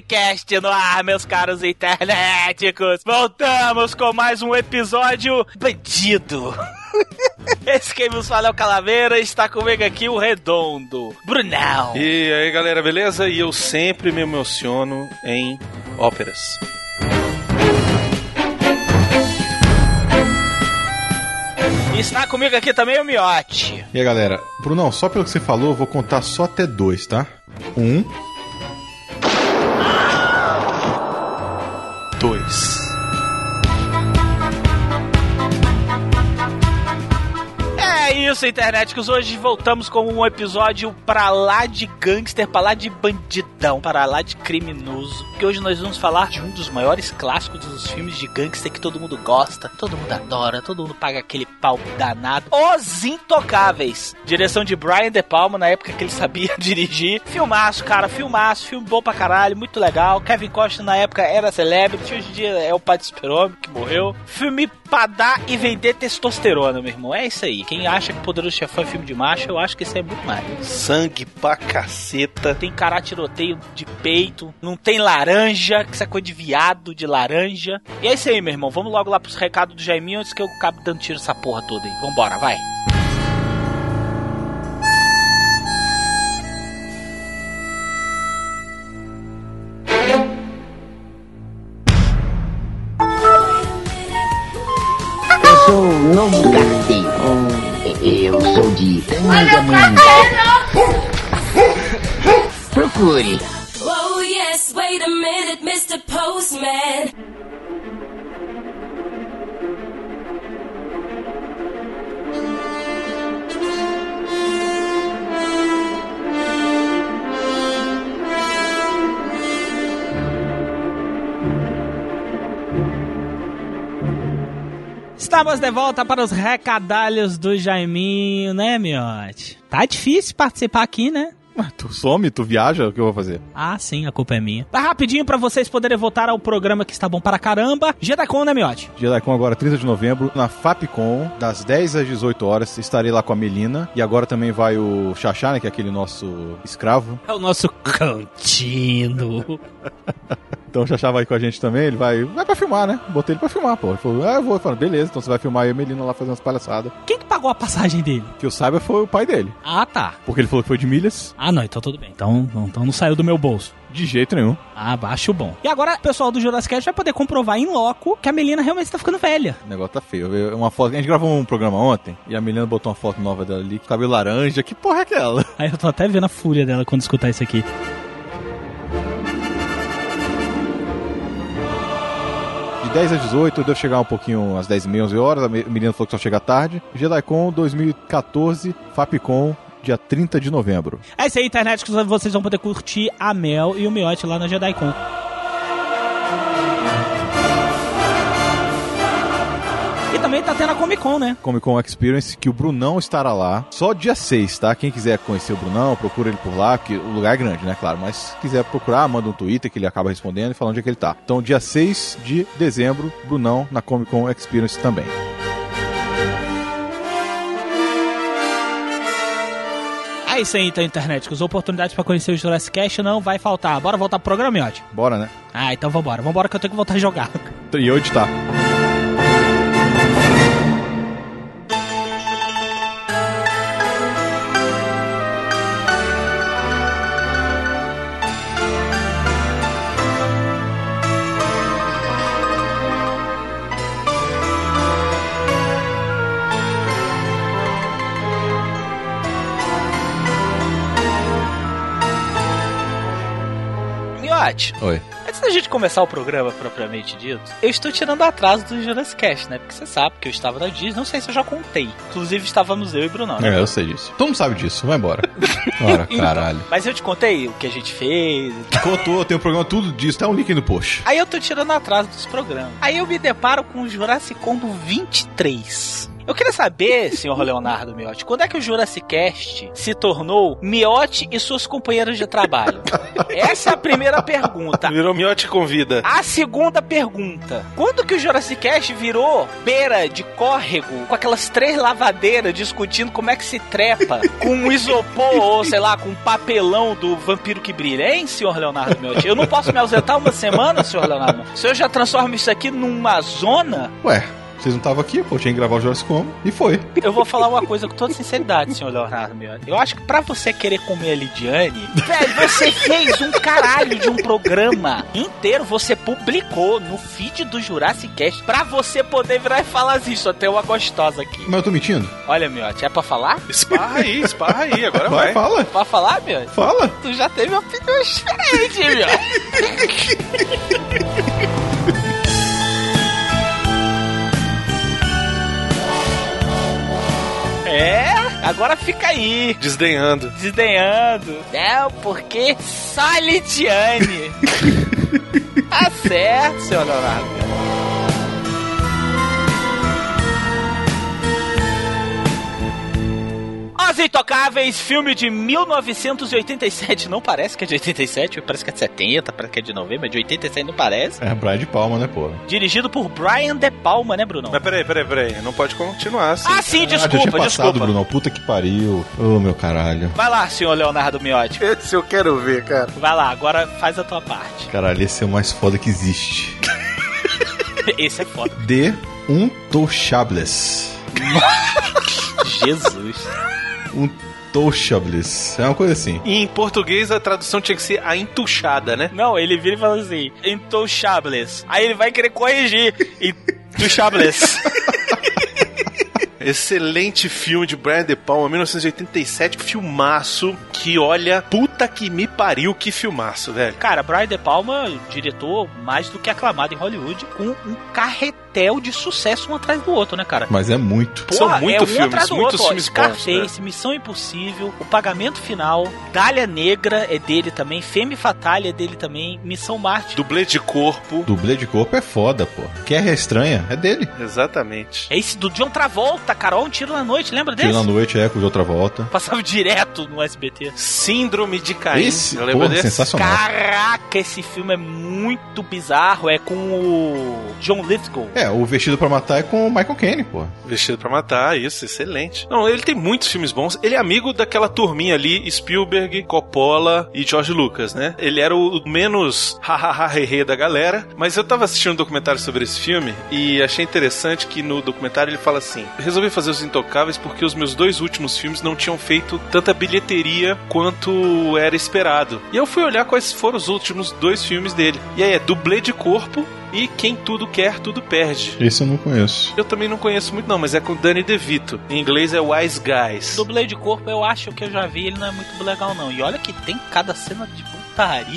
Cast no ar, meus caros internéticos! Voltamos com mais um episódio bandido! Esse quem nos fala é o Calaveira, está comigo aqui o Redondo, Brunão. E aí galera, beleza? E eu sempre me emociono em óperas. E está comigo aqui também o Miotti. E aí, galera? Brunão, só pelo que você falou, eu vou contar só até dois, tá? Um, Dois. Isso, internéticos. Hoje voltamos com um episódio pra lá de gangster, pra lá de bandidão, pra lá de criminoso. Que hoje nós vamos falar de um dos maiores clássicos dos filmes de gangster que todo mundo gosta, todo mundo adora, todo mundo paga aquele pau danado. Os Intocáveis. Direção de Brian De Palma, na época que ele sabia dirigir. Filmaço, cara, filmaço, filme bom pra caralho, muito legal. Kevin Costner na época era celebrity, hoje em dia é o pai do super-homem que morreu. Filme pra dar e vender testosterona, meu irmão. É isso aí. Quem acha que Poderoso Chefão é filme de macho, eu acho que isso é muito mais. Sangue pra caceta. Tem cara tiroteio de peito, não tem laranja, que essa coisa de viado de laranja. E é isso aí, meu irmão. Vamos logo lá pros recados do Jaiminho antes que eu acabe dando tiro nessa porra toda aí. Vambora, vai. Procure. Oh yes, wait a minute, Mr. Postman. Estamos de volta para os recadalhos do Jaiminho, né, Miote? Tá difícil participar aqui, né? Tu some, tu viaja, o que eu vou fazer? Ah, sim, a culpa é minha. Tá rapidinho pra vocês poderem voltar ao programa que está bom para caramba. Jedacon, né, Miote? JediCon agora, 30 de novembro, na Fapcom, das 10 às 18 horas, estarei lá com a Melina. E agora também vai o Xaxá, né, que é aquele nosso escravo. É o nosso cantinho. Então o Xaxá vai com a gente também, ele vai, vai pra filmar, né? Botei ele pra filmar, pô. Ele falou, ah, eu vou. Eu falei, beleza, então você vai filmar eu e a Melina lá fazendo umas palhaçadas. Quem que pagou a passagem dele? Que eu saiba foi o pai dele. Ah, tá. Porque ele falou que foi de milhas. Ah, não, então tudo bem. Então, não- então não saiu do meu bolso. De jeito nenhum. Ah, baixo bom. E agora o pessoal do Jurassic Cast vai poder comprovar em loco que a Melina realmente está ficando velha. O negócio tá feio. Eu Uma foto, a gente gravou um programa ontem e a Melina botou uma foto nova dela ali, com cabelo laranja. Que porra é aquela? Aí eu tô até vendo a fúria dela quando escutar isso aqui. 10 a 18, eu devo chegar um pouquinho às 10 e meia, 11 horas. A me- menina falou que só chega tarde. JediCon 2014, Fapcom, dia 30 de novembro. É isso aí, internet, que vocês vão poder curtir a Mel e o Miote lá na JediCon. E também tá tendo a Comic Con, né? Comic Con Experience, que o Brunão estará lá. Só dia 6, tá? Quem quiser conhecer o Brunão, procura ele por lá, porque o lugar é grande, né? Claro. Mas se quiser procurar, manda um Twitter que ele acaba respondendo e falando onde é que ele tá. Então, dia 6 de dezembro, Brunão na Comic Con Experience também. É isso aí, então, internet. Que as oportunidades pra conhecer o Jurassic Cast não vai faltar. Bora voltar pro programa, Miote? Bora, né? Ah, então vambora. Vambora que eu tenho que voltar a jogar. E hoje tá. Oi. antes da gente começar o programa propriamente dito, eu estou tirando atraso do Jurassic Cast, né? Porque você sabe que eu estava na Disney, não sei se eu já contei. Inclusive estávamos eu e Brunão, né? É, eu sei disso. Todo mundo sabe disso, vai embora. Ora, caralho. Mas eu te contei o que a gente fez. Contou, tem um programa tudo disso, tá um link no post. Aí eu tô tirando atraso dos programas. Aí eu me deparo com o Jurassic Combo 23. Eu queria saber, senhor Leonardo Miotti, quando é que o Jurassic Cast se tornou Miotti e suas companheiras de trabalho? Essa é a primeira pergunta. Virou Miote convida. A segunda pergunta: quando que o Jurassic Cast virou beira de córrego com aquelas três lavadeiras discutindo como é que se trepa com um isopor ou sei lá, com um papelão do vampiro que brilha, hein, senhor Leonardo Miotti? Eu não posso me ausentar uma semana, senhor Leonardo? O senhor já transforma isso aqui numa zona? Ué, vocês não estavam aqui, pô, tinha que gravar o Jurassic Como e foi. Eu vou falar uma coisa com toda sinceridade, senhor Leonardo Miotti. Eu acho que pra você querer comer a Lidiane, velho, você fez um caralho de um programa inteiro, você publicou no feed do Jurassic Cast pra você poder virar e falar assim, só tem uma gostosa aqui. Mas eu tô mentindo? Olha, Miotti, é pra falar? Esparra aí, esparra aí, agora Vai, vai. fala. Pra falar, Miotti? Fala. Tu já teve uma opinião diferente, Miotti. agora fica aí. Desdenhando. desdenhando. Não, porque só a Lidiane. tá certo, seu Leonardo. Os Intocáveis, filme de 1987. Não parece que é de 87, parece que é de 70, parece que é de 90, mas de 87 não parece. É, Brian de Palma, né, pô? Dirigido por Brian De Palma, né, Bruno? Mas peraí, peraí, peraí. Não pode continuar assim. Ah, sim, ah, já tinha desculpa, passado, desculpa. Bruno. Puta que pariu. Ô, meu caralho. Vai lá, senhor Leonardo Miotti. Esse eu quero ver, cara. Vai lá, agora faz a tua parte. Caralho, esse é o mais foda que existe. Esse é foda. De um Touchables. Jesus. Um Touchables. É uma coisa assim. E em português a tradução tinha que ser a entuchada, né? Não, ele vira e fala assim, intouchables. Aí ele vai querer corrigir. Intouchables. Excelente filme de Brian De Palma, 1987, filmaço que olha, puta que me pariu, que filmaço, velho. Cara, Brian De Palma, diretor mais do que aclamado em Hollywood, com um carretel de sucesso um atrás do outro, né, cara? Mas é muito. São Porra, muito é um filmes, muitos outro, ó. filmes bons, né? Scarface, Missão Impossível, O Pagamento Final, Dália Negra é dele também, Femme Fatale é dele também, Missão Marte. Dublê de corpo. Dublê de corpo é foda, pô. Guerra Estranha é dele. Exatamente. É esse do John Travolta, cara, ó, um tiro na noite, lembra desse? Tiro na noite, é, com de outra volta. Passava direto no SBT. Síndrome de Caim. Esse, Eu lembro porra, desse? sensacional. Caraca, esse filme é muito bizarro. É com o John Lithgow. É, o Vestido pra Matar é com o Michael Caine, pô. Vestido pra Matar, isso, excelente. Não, ele tem muitos filmes bons. Ele é amigo daquela turminha ali, Spielberg, Coppola e George Lucas, né? Ele era o menos hahaha da galera, mas eu tava assistindo um documentário sobre esse filme e achei interessante que no documentário ele fala assim: resolvi fazer Os Intocáveis porque os meus dois últimos filmes não tinham feito tanta bilheteria quanto era esperado. E eu fui olhar quais foram os últimos dois filmes dele. E aí é dublê de corpo e Quem Tudo Quer, Tudo Perde. Esse eu não conheço. Eu também não conheço muito não, mas é com Danny DeVito. Em inglês é Wise Guys. Dublê de corpo, eu acho que eu já vi, ele não é muito legal, não. E olha que tem cada cena de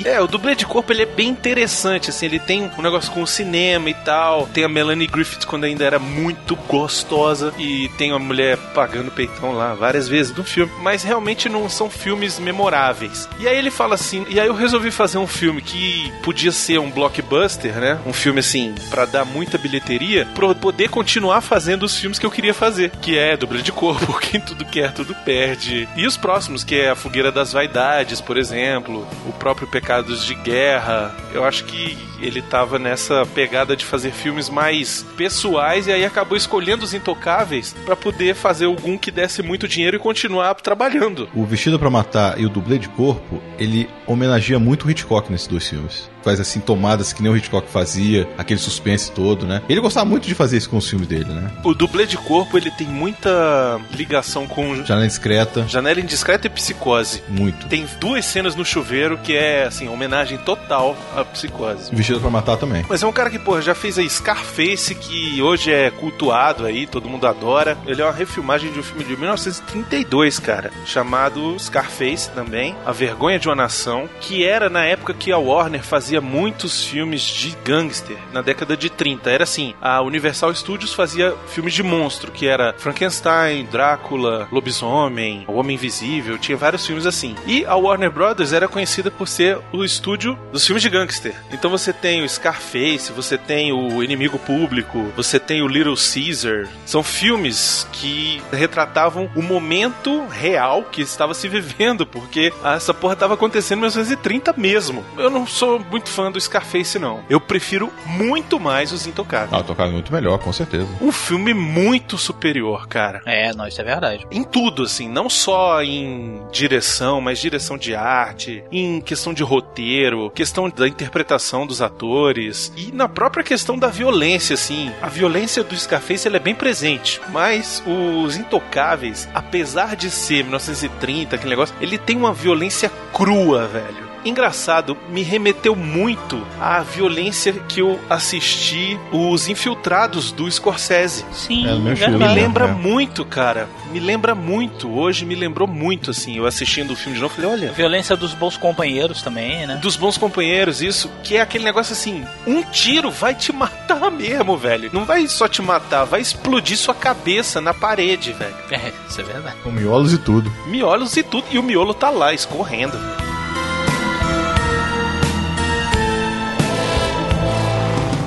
É, o dublê de corpo ele é bem interessante, assim, ele tem um negócio com o cinema e tal. Tem a Melanie Griffith quando ainda era muito gostosa e tem uma mulher pagando peitão lá várias vezes no filme, mas realmente não são filmes memoráveis. E aí ele fala assim, e aí eu resolvi fazer um filme que podia ser um blockbuster, né? Um filme assim pra dar muita bilheteria, eu poder continuar fazendo os filmes que eu queria fazer, que é dublê de corpo, quem tudo quer tudo perde. E os próximos, que é a Fogueira das Vaidades, por exemplo, o próprio Pecados de Guerra. Eu acho que ele tava nessa pegada de fazer filmes mais pessoais e aí acabou escolhendo os intocáveis pra poder fazer algum que desse muito dinheiro e continuar trabalhando. O Vestido pra Matar e o Dublê de Corpo, ele homenageia muito o Hitchcock nesses dois filmes. Faz assim tomadas que nem o Hitchcock fazia, aquele suspense todo, né? Ele gostava muito de fazer isso com os filmes dele, né? O dublê de corpo ele tem muita ligação com Janela Discreta, Janela Indiscreta e Psicose. muito. Tem duas cenas no chuveiro que é assim homenagem total à Psicose. Vestido pra Matar também. Mas é um cara que, pô, já fez a Scarface, que hoje é cultuado aí, todo mundo adora. Ele é uma refilmagem de um filme de 1932, cara, chamado Scarface também, A Vergonha de uma Nação, que era na época que a Warner fazia muitos filmes de gangster, na década de 30. Era assim, a Universal Studios fazia filmes de monstro, que era Frankenstein, Drácula, Lobisomem, O Homem Invisível, tinha vários filmes assim. E a Warner Brothers era conhecida por ser o estúdio dos filmes de gangster. Então você tem o Scarface, você tem o Inimigo Público, você tem o Little Caesar. São filmes que retratavam o momento real que estava se vivendo, porque essa porra estava acontecendo em 1930 mesmo. Eu não sou muito fã do Scarface, não. Eu prefiro muito mais Os Intocáveis. Ah, tocado muito melhor, com certeza. Um filme muito superior, cara. É, não, isso é verdade. Em tudo, assim, não só em direção, mas direção de arte, em questão de roteiro, questão da interpretação dos atores e na própria questão da violência, assim. A violência do Scarface ela é bem presente, mas os Intocáveis, apesar de ser 1930, aquele negócio, ele tem uma violência crua, velho. Engraçado, me remeteu muito à violência que eu assisti os infiltrados do Scorsese. Sim, É, meu estilo, Me né? lembra É. muito, cara. Me lembra muito. Hoje me lembrou muito, assim. Eu assistindo o filme de novo, falei, olha. Violência dos bons companheiros também, né? Dos bons companheiros, isso, que é aquele negócio assim: um tiro vai te matar mesmo, velho. Não vai só te matar, vai explodir sua cabeça na parede, velho. É, isso é verdade. Com miolos e tudo. Miolos e tudo, e o miolo tá lá, escorrendo.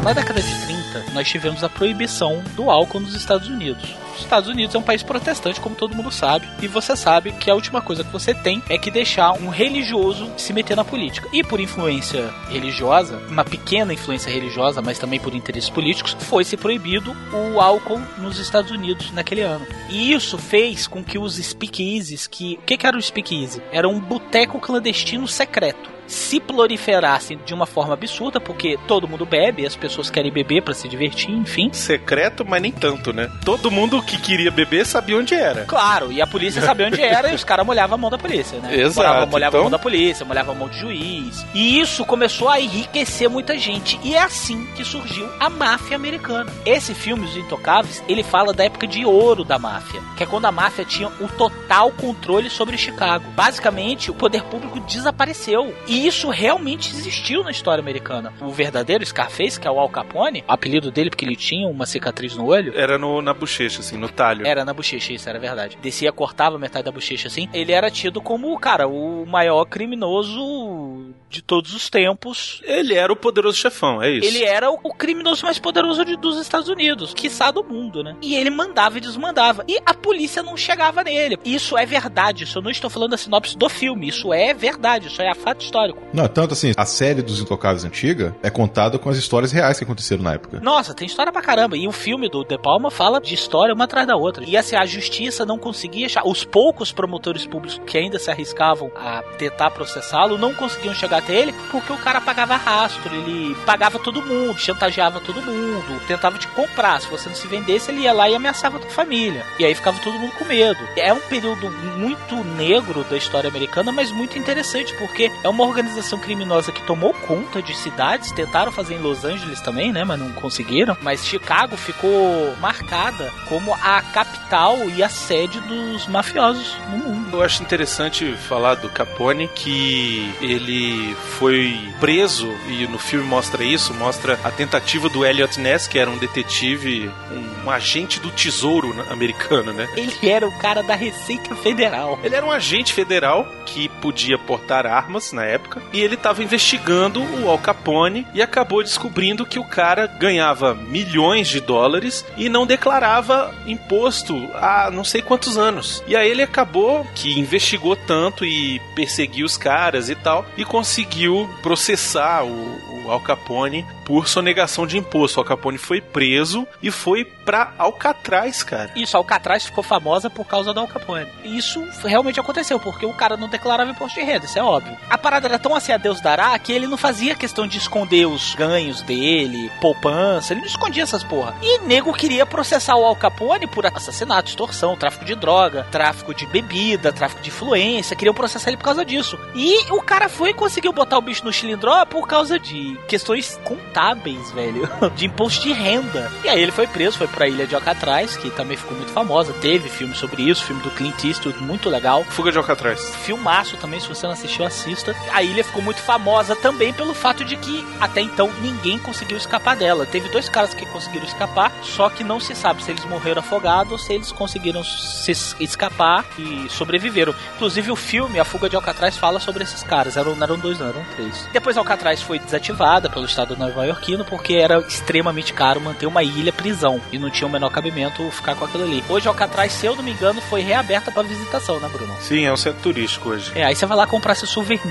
Na década de 30, nós tivemos a proibição do álcool nos Estados Unidos. Os Estados Unidos é um país protestante, como todo mundo sabe, e você sabe que a última coisa que você tem é que deixar um religioso se meter na política. E por influência religiosa, uma pequena influência religiosa, mas também por interesses políticos, foi se proibido o álcool nos Estados Unidos naquele ano. E isso fez com que os speakeasies, que o que, que era o speakeasy? Era um boteco clandestino secreto se proliferassem de uma forma absurda, porque todo mundo bebe, as pessoas querem beber pra se divertir, enfim. Secreto, mas nem tanto, né? Todo mundo que queria beber sabia onde era. Claro, e a polícia sabia onde era e os caras molhavam a mão da polícia, né? Exato, Molhava, molhava então- a mão da polícia, molhava a mão do juiz. E isso começou a enriquecer muita gente. E é assim que surgiu a máfia americana. Esse filme, Os Intocáveis, ele fala da época de ouro da máfia, que é quando a máfia tinha o total controle sobre Chicago. Basicamente, o poder público desapareceu. E isso realmente existiu na história americana. O verdadeiro Scarface, que é o Al Capone, o apelido dele porque ele tinha uma cicatriz no olho, Era no, na bochecha, assim, no talho. era na bochecha, isso era verdade. Descia, cortava metade da bochecha assim. Ele era tido como, cara, o maior criminoso de todos os tempos. Ele era o poderoso chefão, é isso. Ele era o, criminoso mais poderoso de- dos Estados Unidos, quiçá do mundo, né? E ele mandava e desmandava. E a polícia não chegava nele. Isso é verdade. Isso eu não estou falando da sinopse do filme. Isso é verdade. Isso é fato histórico. Não, tanto assim, a série dos Intocáveis antiga é contada com as histórias reais que aconteceram na época. Nossa, tem história pra caramba. E o filme do De Palma fala de história uma atrás da outra. E assim, a justiça não conseguia achar. Os poucos promotores públicos que ainda se arriscavam a tentar processá-lo não conseguiam chegar até ele porque o cara pagava rastro, ele pagava todo mundo, chantageava todo mundo, tentava te comprar. Se você não se vendesse, ele ia lá e ameaçava a tua família. E aí ficava todo mundo com medo. É um período muito negro da história americana, mas muito interessante, porque é uma organização criminosa que tomou conta de cidades, tentaram fazer em Los Angeles também, né, mas não conseguiram. Mas Chicago ficou marcada como a capital e a sede dos mafiosos no mundo. Eu acho interessante falar do Capone que ele foi preso e no filme mostra isso, mostra a tentativa do Elliot Ness, que era um detetive, um, um agente do tesouro americano, né? Ele era o cara da Receita Federal. Ele era um agente federal que podia portar armas na época e ele estava investigando o Al Capone e acabou descobrindo que o cara ganhava milhões de dólares e não declarava imposto há não sei quantos anos. E aí ele acabou que investigou tanto e perseguiu os caras e tal e conseguiu processar o Al Capone por sonegação de imposto. Al Capone foi preso e foi pra Alcatraz, cara. Isso, Alcatraz ficou famosa por causa da Al Capone. Isso realmente aconteceu, porque o cara não declarava imposto de renda, isso é óbvio. A parada era tão assim a Deus dará que ele não fazia questão de esconder os ganhos dele, poupança, ele não escondia essas porra. E nego queria processar o Al Capone por assassinato, extorsão, tráfico de droga, tráfico de bebida, tráfico de influência, queriam processar ele por causa disso. E o cara foi e conseguiu botar o bicho no chilindró por causa de questões contábeis, velho, de imposto de renda. E aí ele foi preso, foi pra ilha de Alcatraz, que também ficou muito famosa, teve filme sobre isso, filme do Clint Eastwood, muito legal. Fuga de Alcatraz. Filmaço também, se você não assistiu, assista. A ilha ficou muito famosa também pelo fato de que até então ninguém conseguiu escapar dela. Teve dois caras que conseguiram escapar, só que não se sabe se eles morreram afogados ou se eles conseguiram se es- escapar e sobreviveram. Inclusive o filme A Fuga de Alcatraz fala sobre esses caras. Eram, não eram dois, não, eram três. Depois Alcatraz foi desativada pelo estado nova-iorquino porque era extremamente caro manter uma ilha prisão e não tinha o menor cabimento ficar com aquilo ali. Hoje Alcatraz, se eu não me engano, foi reaberta para visitação, né, Bruno? Sim, é um centro turístico hoje. É, aí você vai lá comprar seu souvenir.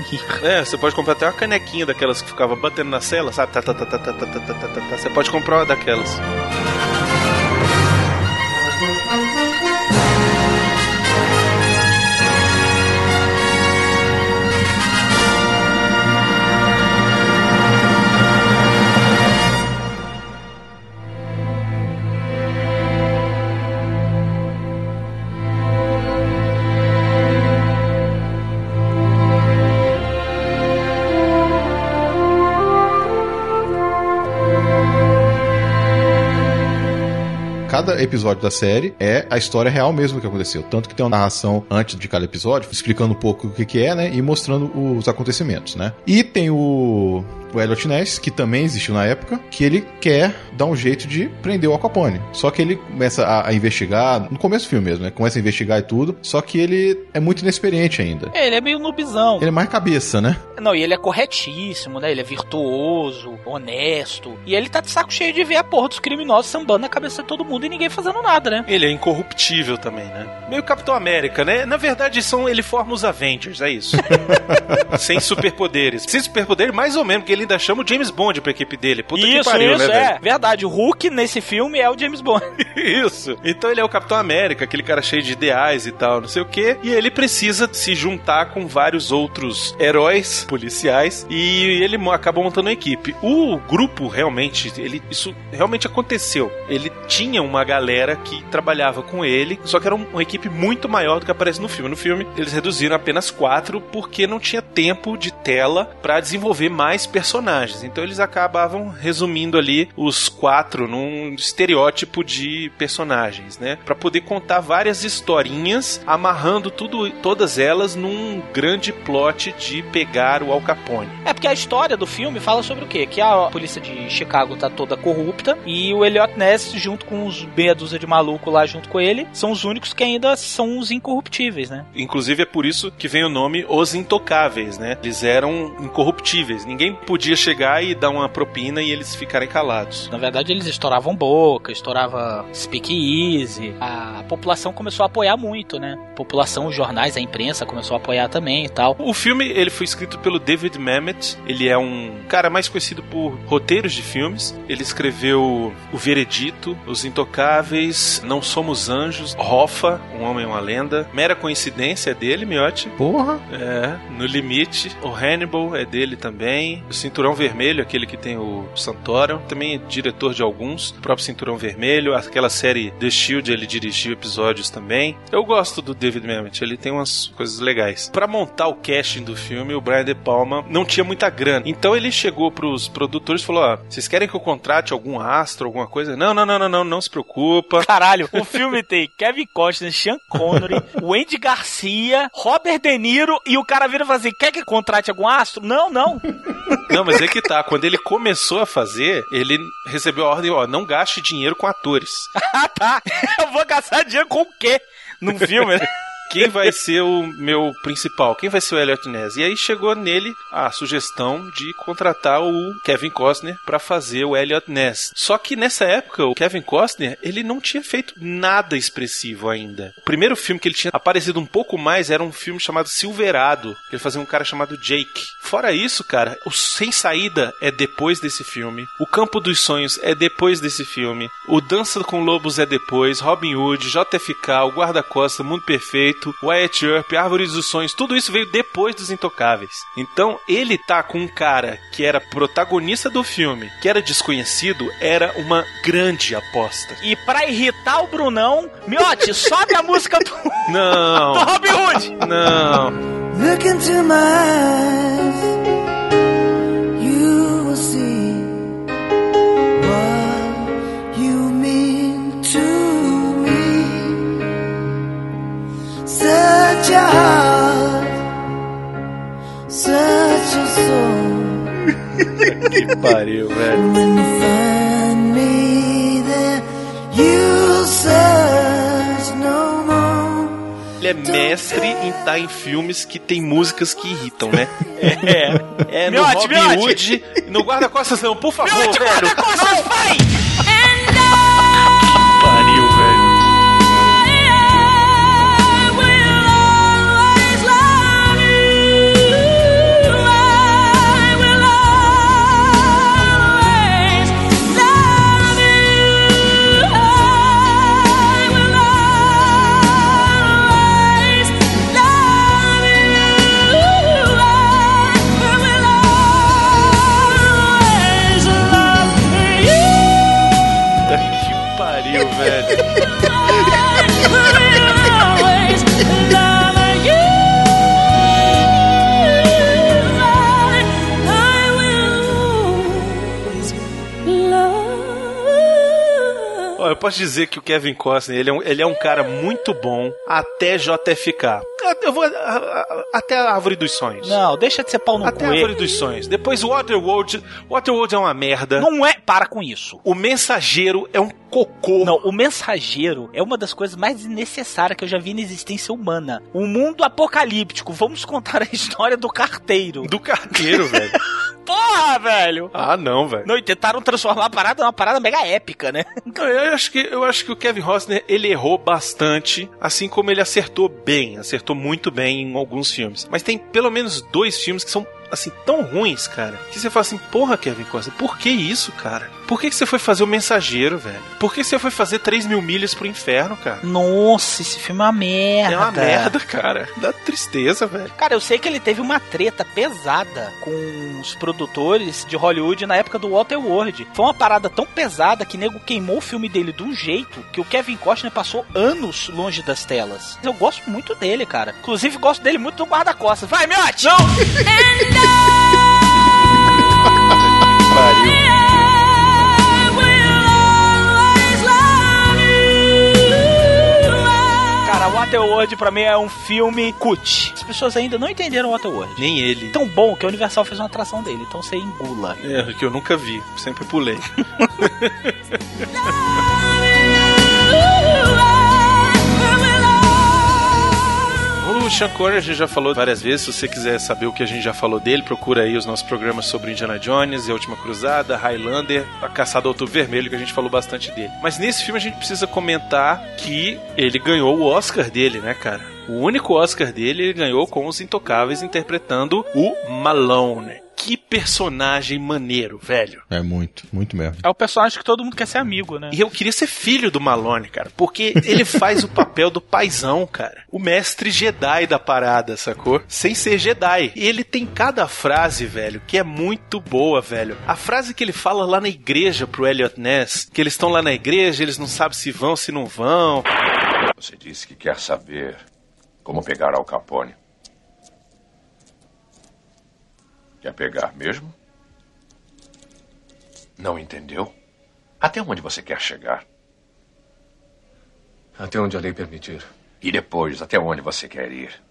É, você pode comprar até uma canequinha daquelas que ficava batendo na cela, sabe? Tá, tá, tá, tá, tá, tá, tá, tá, tá, tá. Você pode comprar uma daquelas. Cada episódio da série é a história real mesmo que aconteceu. Tanto que tem uma narração antes de cada episódio, explicando um pouco o que, que é, né? E mostrando os acontecimentos, né? E tem o, o Elliot Ness, que também existiu na época, que ele quer dar um jeito de prender o Al Capone. Só que ele começa a, a investigar, no começo do filme mesmo, né? Começa a investigar e tudo, só que ele é muito inexperiente ainda. É, ele é meio nubizão. Ele é mais cabeça, né? Não, e ele é corretíssimo, né? Ele é virtuoso, honesto. E ele tá de saco cheio de ver a porra dos criminosos sambando na cabeça de todo mundo e ninguém fazendo nada, né? Ele é incorruptível também, né? Meio Capitão América, né? Na verdade, são, ele forma os Avengers, é isso. Sem superpoderes. Sem superpoderes, mais ou menos, porque ele ainda chama o James Bond pra equipe dele. Puta que isso, pariu, isso, né, é. velho? Verdade, o Hulk nesse filme é o James Bond. Isso. Então ele é o Capitão América, aquele cara cheio de ideais e tal, não sei o quê. E ele precisa se juntar com vários outros heróis policiais e ele acaba montando uma equipe. O grupo realmente, ele, isso realmente aconteceu. Ele tinha uma galera que trabalhava com ele, só que era um- uma equipe muito maior do que aparece no filme. No filme, eles reduziram apenas quatro porque não tinha tempo de tela pra desenvolver mais personagens. Então eles acabavam resumindo ali os quatro num estereótipo de personagens, né? Pra poder contar várias historinhas, amarrando tudo, todas elas num grande plot de pegar o Al Capone. É porque a história do filme fala sobre o quê? Que a polícia de Chicago tá toda corrupta e o Elliot Ness, junto com os meia dúzia de maluco lá junto com ele, são os únicos que ainda são os incorruptíveis, né? Inclusive é por isso que vem o nome Os Intocáveis, né? Eles eram incorruptíveis. Ninguém podia chegar e dar uma propina e eles ficarem calados. Na verdade, eles estouravam boca, estourava speak easy. A população começou a apoiar muito, né? A população, os jornais, a imprensa começou a apoiar também e tal. O filme ele foi escrito pelo David Mamet. Ele é um cara mais conhecido por roteiros de filmes. Ele escreveu O Veredito, Os Intocáveis, Não Somos Anjos, Hoffa, Um Homem e uma Lenda. Mera coincidência é dele, Miotti. Porra! É, No Limite. O Hannibal é dele também. O Cinturão Vermelho, aquele que tem o Santorum. Também é diretor de alguns. O próprio Cinturão Vermelho. Aquela série The Shield, ele dirigiu episódios também. Eu gosto do David Mamet, ele tem umas coisas legais. Pra montar o casting do filme, o Brian De Palma não tinha muita grana. Então ele chegou pros produtores e falou: Ó, vocês querem que eu contrate algum astro, alguma coisa? Não, não, não, não, não, não se preocupa. Caralho, o filme tem Kevin Costner, Sean Connery, o Andy Garcia, Robert De Niro e o cara vira e fala assim: quer que contrate algum astro? Não, não. Não, mas é que tá. Quando ele começou a fazer, ele recebeu a ordem: ó, não gaste dinheiro com atores. ah, tá. Eu vou gastar dinheiro com o quê? Num filme, né? quem vai ser o meu principal? Quem vai ser o Elliot Ness? E aí chegou nele a sugestão de contratar o Kevin Costner para fazer o Elliot Ness. Só que nessa época, o Kevin Costner, ele não tinha feito nada expressivo ainda. O primeiro filme que ele tinha aparecido um pouco mais era um filme chamado Silverado, ele fazia um cara chamado Jake. Fora isso, cara, o Sem Saída é depois desse filme. O Campo dos Sonhos é depois desse filme. O Dança com Lobos é depois. Robin Hood, JFK, O Guarda-Costa, Mundo Perfeito, Wyatt Earp, Árvores dos Sonhos, tudo isso veio depois dos Intocáveis. Então, ele tá com um cara que era protagonista do filme, que era desconhecido, era uma grande aposta. E pra irritar o Brunão, Miote, sobe a música do, Não, do Robin Hood. não. Look into my eyes, Such a heart, such a soul. Que pariu, velho. When you find me there, you'll search no more. Ele é mestre em estar em filmes que tem músicas que irritam, né? É. É no Miote, Robin Miote. Hood e no Guarda-Costas não, por favor, Miote, velho. guarda-costas, vai! Posso dizer que o Kevin Costner, ele é um, ele é um cara muito bom até JFK. Eu vou a- a- até a Árvore dos Sonhos. Não, deixa de ser pau no até a cu. Árvore dos Sonhos. Depois Waterworld. Waterworld é uma merda. Não é. Para com isso. O Mensageiro é um cocô. Não, o mensageiro é uma das coisas mais desnecessárias que eu já vi na existência humana. Um mundo apocalíptico. Vamos contar a história do carteiro. Do carteiro, velho. Porra, velho! Ah, não, velho. Não, e tentaram transformar a parada numa parada mega épica, né? Então, eu acho que eu acho que o Kevin Costner ele errou bastante, assim como ele acertou bem, acertou muito bem em alguns filmes. Mas tem pelo menos dois filmes que são assim tão ruins, cara, que você fala assim, porra, Kevin Costner, por que isso, cara? Por que, que você foi fazer o Mensageiro, velho? Por que você foi fazer 3 mil milhas pro inferno, cara? Nossa, esse filme é uma merda. É uma merda, cara. Dá tristeza, velho. Cara, eu sei que ele teve uma treta pesada com os produtores de Hollywood na época do Waterworld. Foi uma parada tão pesada que nego queimou o filme dele de um jeito que o Kevin Costner passou anos longe das telas. Eu gosto muito dele, cara. Inclusive, gosto dele muito do guarda-costas. Vai, Miote! Não! Pariu. Cara, Waterworld pra mim é um filme cut. As pessoas ainda não entenderam Waterworld. Nem ele. Tão bom que a Universal fez uma atração dele, então você engula. É, que eu nunca vi, sempre pulei. Sean Connery a gente já falou várias vezes. Se você quiser saber o que a gente já falou dele, procura aí os nossos programas sobre Indiana Jones a Última Cruzada, Highlander, A Caçada ao Outubro Vermelho, que a gente falou bastante dele. Mas nesse filme a gente precisa comentar que ele ganhou o Oscar dele, né, cara? O único Oscar dele ele ganhou com Os Intocáveis interpretando o Malone. Que personagem maneiro, velho. É muito, muito mesmo. É o personagem que todo mundo quer ser amigo, né? E eu queria ser filho do Malone, cara, porque ele faz o papel do paizão, cara. O mestre Jedi da parada, sacou? Sem ser Jedi. E ele tem cada frase, velho, que é muito boa, velho. A frase que ele fala lá na igreja pro Elliot Ness, que eles estão lá na igreja, eles não sabem se vão, se não vão. Você disse que quer saber como pegar Al Capone. Quer pegar mesmo? Não entendeu? Até onde você quer chegar? Até onde a lei permitir. E depois, até onde você quer ir?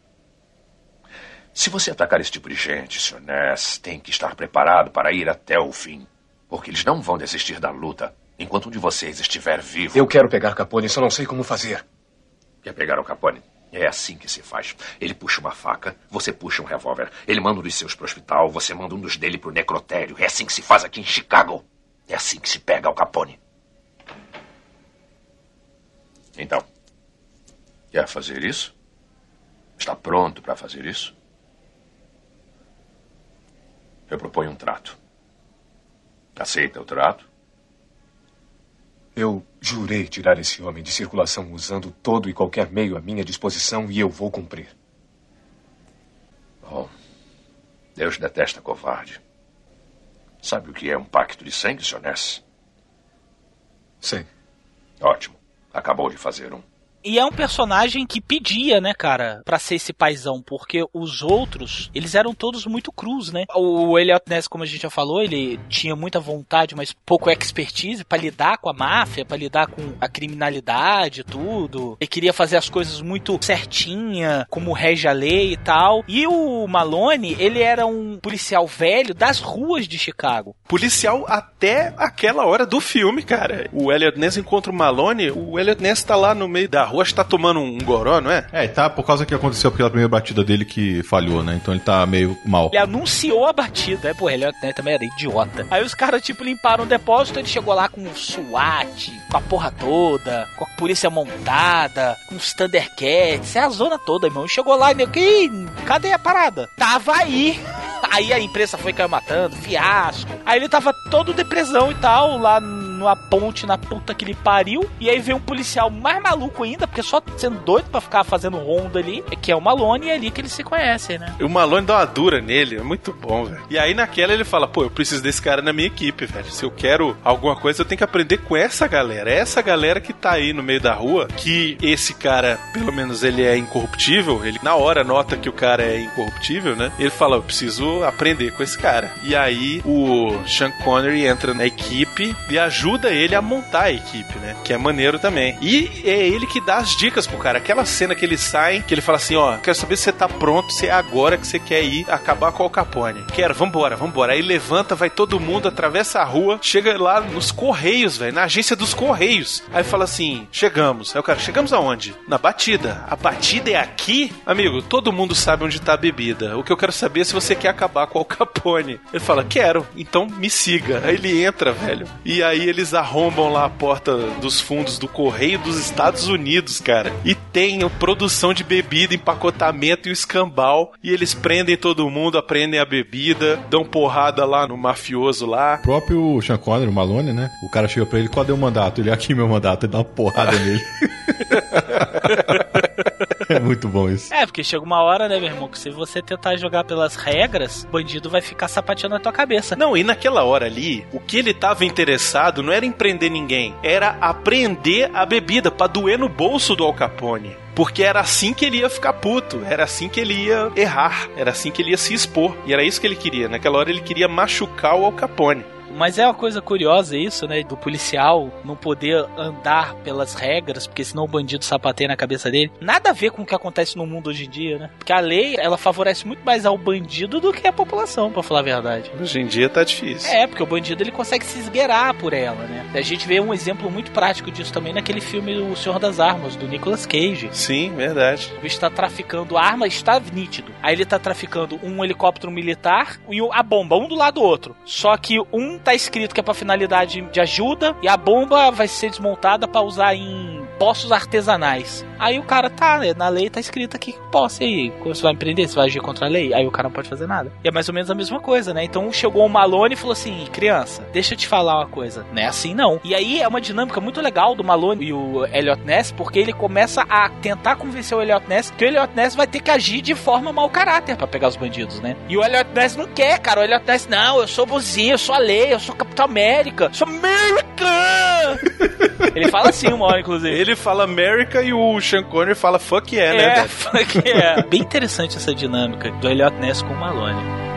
Se você atacar esse tipo de gente, Sr. Ness tem que estar preparado para ir até o fim. Porque eles não vão desistir da luta enquanto um de vocês estiver vivo. Eu quero pegar Capone, só não sei como fazer. Quer pegar o Capone? É assim que se faz. Ele puxa uma faca, você puxa um revólver. Ele manda um dos seus pro hospital, você manda um dos dele pro necrotério. É assim que se faz aqui em Chicago. É assim que se pega Al Capone. Então, quer fazer isso? Está pronto para fazer isso? Eu proponho um trato. Aceita o trato? Eu jurei tirar esse homem de circulação usando todo e qualquer meio à minha disposição e eu vou cumprir. Bom, Deus detesta covarde. Sabe o que é um pacto de sangue, Sr. Ness? Sim. Ótimo. Acabou de fazer um. E é um personagem que pedia, né, cara, pra ser esse paizão, porque os outros, eles eram todos muito crus, né? O Elliot Ness, como a gente já falou, ele tinha muita vontade, mas pouco expertise pra lidar com a máfia, pra lidar com a criminalidade tudo. Ele queria fazer as coisas muito certinha, como rege a lei e tal. E o Malone, ele era um policial velho das ruas de Chicago. Policial até aquela hora do filme, cara. O Elliot Ness encontra o Malone, o Elliot Ness tá lá no meio da rua, acho que tá tomando um goró, não é? É, tá por causa que aconteceu aquela primeira batida dele que falhou, né? Então ele tá meio mal. Ele anunciou a batida, é, pô, ele né, também era idiota. Aí os caras, tipo, limparam o depósito, ele chegou lá com o SWAT, com a porra toda, com a polícia montada, com os Thundercats, é a zona toda, irmão. Chegou lá e que cadê a parada? Tava aí. Aí a imprensa foi caiu matando, fiasco. Aí ele tava todo depressão e tal, lá numa ponte na puta que ele pariu. E aí veio um policial mais maluco ainda, porque só sendo doido pra ficar fazendo ronda ali, que é o Malone, e é ali que eles se conhecem, né? O Malone dá uma dura nele, é muito bom, velho. E aí naquela ele fala, pô, eu preciso desse cara na minha equipe, velho. Se eu quero alguma coisa, eu tenho que aprender com essa galera. É essa galera que tá aí no meio da rua, que esse cara, pelo menos ele é incorruptível, ele na hora nota que o cara é incorruptível, né? Ele fala, eu preciso aprender com esse cara. E aí o Sean Connery entra na equipe e ajuda ele a montar a equipe, né? Que é maneiro também. E é ele que dá as dicas pro cara. Aquela cena que ele sai, que ele fala assim, ó, quero saber se você tá pronto, se é agora que você quer ir acabar com o Capone. Quero, vambora, vambora. Aí levanta, vai todo mundo, atravessa a rua, chega lá nos Correios, velho, na agência dos Correios. Aí fala assim, chegamos. Aí o cara, chegamos aonde? Na batida. A batida é aqui? Amigo, todo mundo sabe onde tá a bebida. O que eu quero saber é se você quer acabar com o Capone. Ele fala, quero, então me siga. Aí ele entra, velho. E aí eles arrombam lá a porta dos fundos do Correio dos Estados Unidos, cara. E tem a produção de bebida, empacotamento e o escambau. E eles prendem todo mundo, aprendem a bebida, dão porrada lá no mafioso lá. O próprio Sean Connery, o Malone, né? O cara chega pra ele, qual é o mandato? Ele, aqui meu mandato, ele dá uma porrada nele. é muito bom isso. É, porque chega uma hora, né, meu irmão, que se você tentar jogar pelas regras, o bandido vai ficar sapateando na tua cabeça. Não, e naquela hora ali, o que ele tava interessado não era em prender ninguém, era apreender a bebida pra doer no bolso do Al Capone. Porque era assim que ele ia ficar puto, era assim que ele ia errar, era assim que ele ia se expor. E era isso que ele queria. Naquela hora ele queria machucar o Al Capone. Mas é uma coisa curiosa isso, né? Do policial não poder andar pelas regras, porque senão o bandido sapateia na cabeça dele. Nada a ver com o que acontece no mundo hoje em dia, né? Porque a lei, ela favorece muito mais ao bandido do que a população, pra falar a verdade. Hoje em dia tá difícil. É, porque o bandido ele consegue se esgueirar por ela, né? A gente vê um exemplo muito prático disso também naquele filme O Senhor das Armas, do Nicolas Cage. Sim, verdade. O bicho tá traficando arma, está nítido. Aí ele tá traficando um helicóptero militar e a bomba, um do lado do outro. Só que um tá escrito que é pra finalidade de ajuda e a bomba vai ser desmontada pra usar em poços artesanais. Aí o cara tá, né, na lei tá escrito aqui que posse aí. Como você vai empreender? Você vai agir contra a lei? Aí o cara não pode fazer nada. E é mais ou menos a mesma coisa, né? Então chegou o Malone e falou assim: criança, deixa eu te falar uma coisa. Não é assim não. E aí é uma dinâmica muito legal do Malone e o Elliot Ness, porque ele começa a tentar convencer o Elliot Ness que o Elliot Ness vai ter que agir de forma mau caráter pra pegar os bandidos, né? E o Elliot Ness não quer, cara. O Elliot Ness, não, eu sou bozinho, eu sou a lei, eu sou Capitão América, eu sou America! ele fala assim uma hora, inclusive. Ele fala América e o Sean Connery fala fuck yeah, né? É, fuck yeah. Bem interessante essa dinâmica do Elliot Ness com o Malone.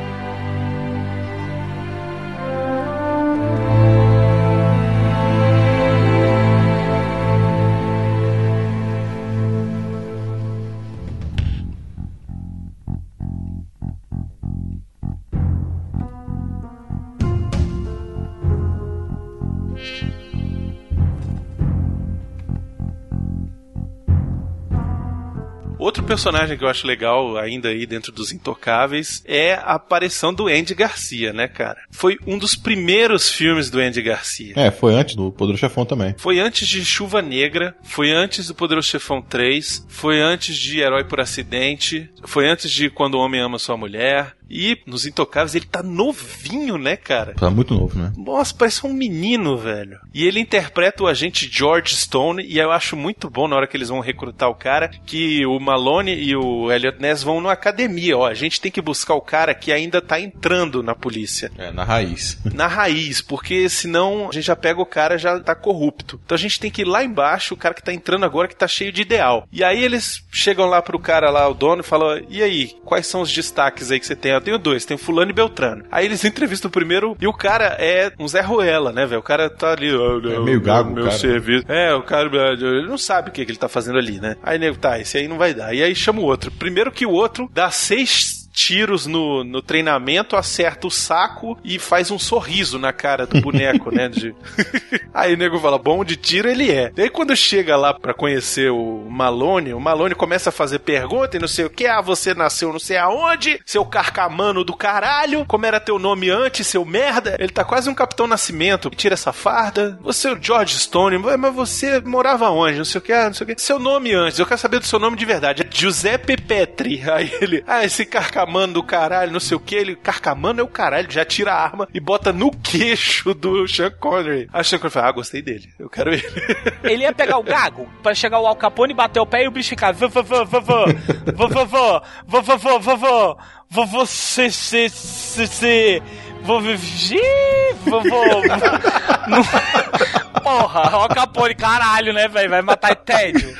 Personagem que eu acho legal ainda aí dentro dos intocáveis é a aparição do Andy Garcia, né, cara? Foi um dos primeiros filmes do Andy Garcia. É, foi antes do Poderoso Chefão também. Foi antes de Chuva Negra, foi antes do Poderoso Chefão 3, foi antes de Herói por Acidente, foi antes de Quando o Homem Ama Sua Mulher. E nos Intocáveis ele tá novinho, né, cara? Tá muito novo, né? Nossa, parece um menino, velho. E ele interpreta o agente George Stone, e eu acho muito bom na hora que eles vão recrutar o cara, que o Malone e o Elliot Ness vão numa academia. Ó, a gente tem que buscar o cara que ainda tá entrando na polícia. É, na raiz. Na raiz, porque senão a gente já pega o cara já tá corrupto. Então a gente tem que ir lá embaixo, o cara que tá entrando agora que tá cheio de ideal. E aí eles chegam lá pro cara lá, o dono, e falam: "E aí, quais são os destaques aí que você tem?" Tenho dois, tem o fulano e Beltrano. Aí eles entrevistam o primeiro e o cara é um Zé Ruela, né, velho? O cara tá ali, É meio gago, meu cara. serviço. É, o cara ele não sabe o que, que ele tá fazendo ali, né? Aí nego, tá, esse aí não vai dar. E aí chama o outro. Primeiro que o outro dá seis tiros no, no treinamento, acerta o saco e faz um sorriso na cara do boneco, né? De... Aí o nego fala, bom de tiro ele é. Daí quando chega lá pra conhecer o Malone, o Malone começa a fazer pergunta e não sei o que, ah, você nasceu não sei aonde, seu carcamano do caralho, como era teu nome antes, seu merda? Ele tá quase um Capitão Nascimento, tira essa farda, você é o George Stone, mas você morava onde, não sei o que, ah, não sei o que. Seu nome antes, eu quero saber do seu nome de verdade, é Giuseppe Petri. Aí ele, ah, esse carcamano do caralho, não sei o que, ele, carcamano é o caralho, já tira a arma e bota no queixo do Sean Connery. Aí o Sean Connery fala, ah, gostei dele, eu quero ele. Ele ia pegar o gago pra chegar o Al Capone, bater o pé e o bicho ficar vovô, vovô, vovô, vovô, vovô, vovô, vovô, vovô, se, se, se, se, vovô, ih, vovô. Não- Porra, Al Capone, caralho, né, velho? Vai matar tédio.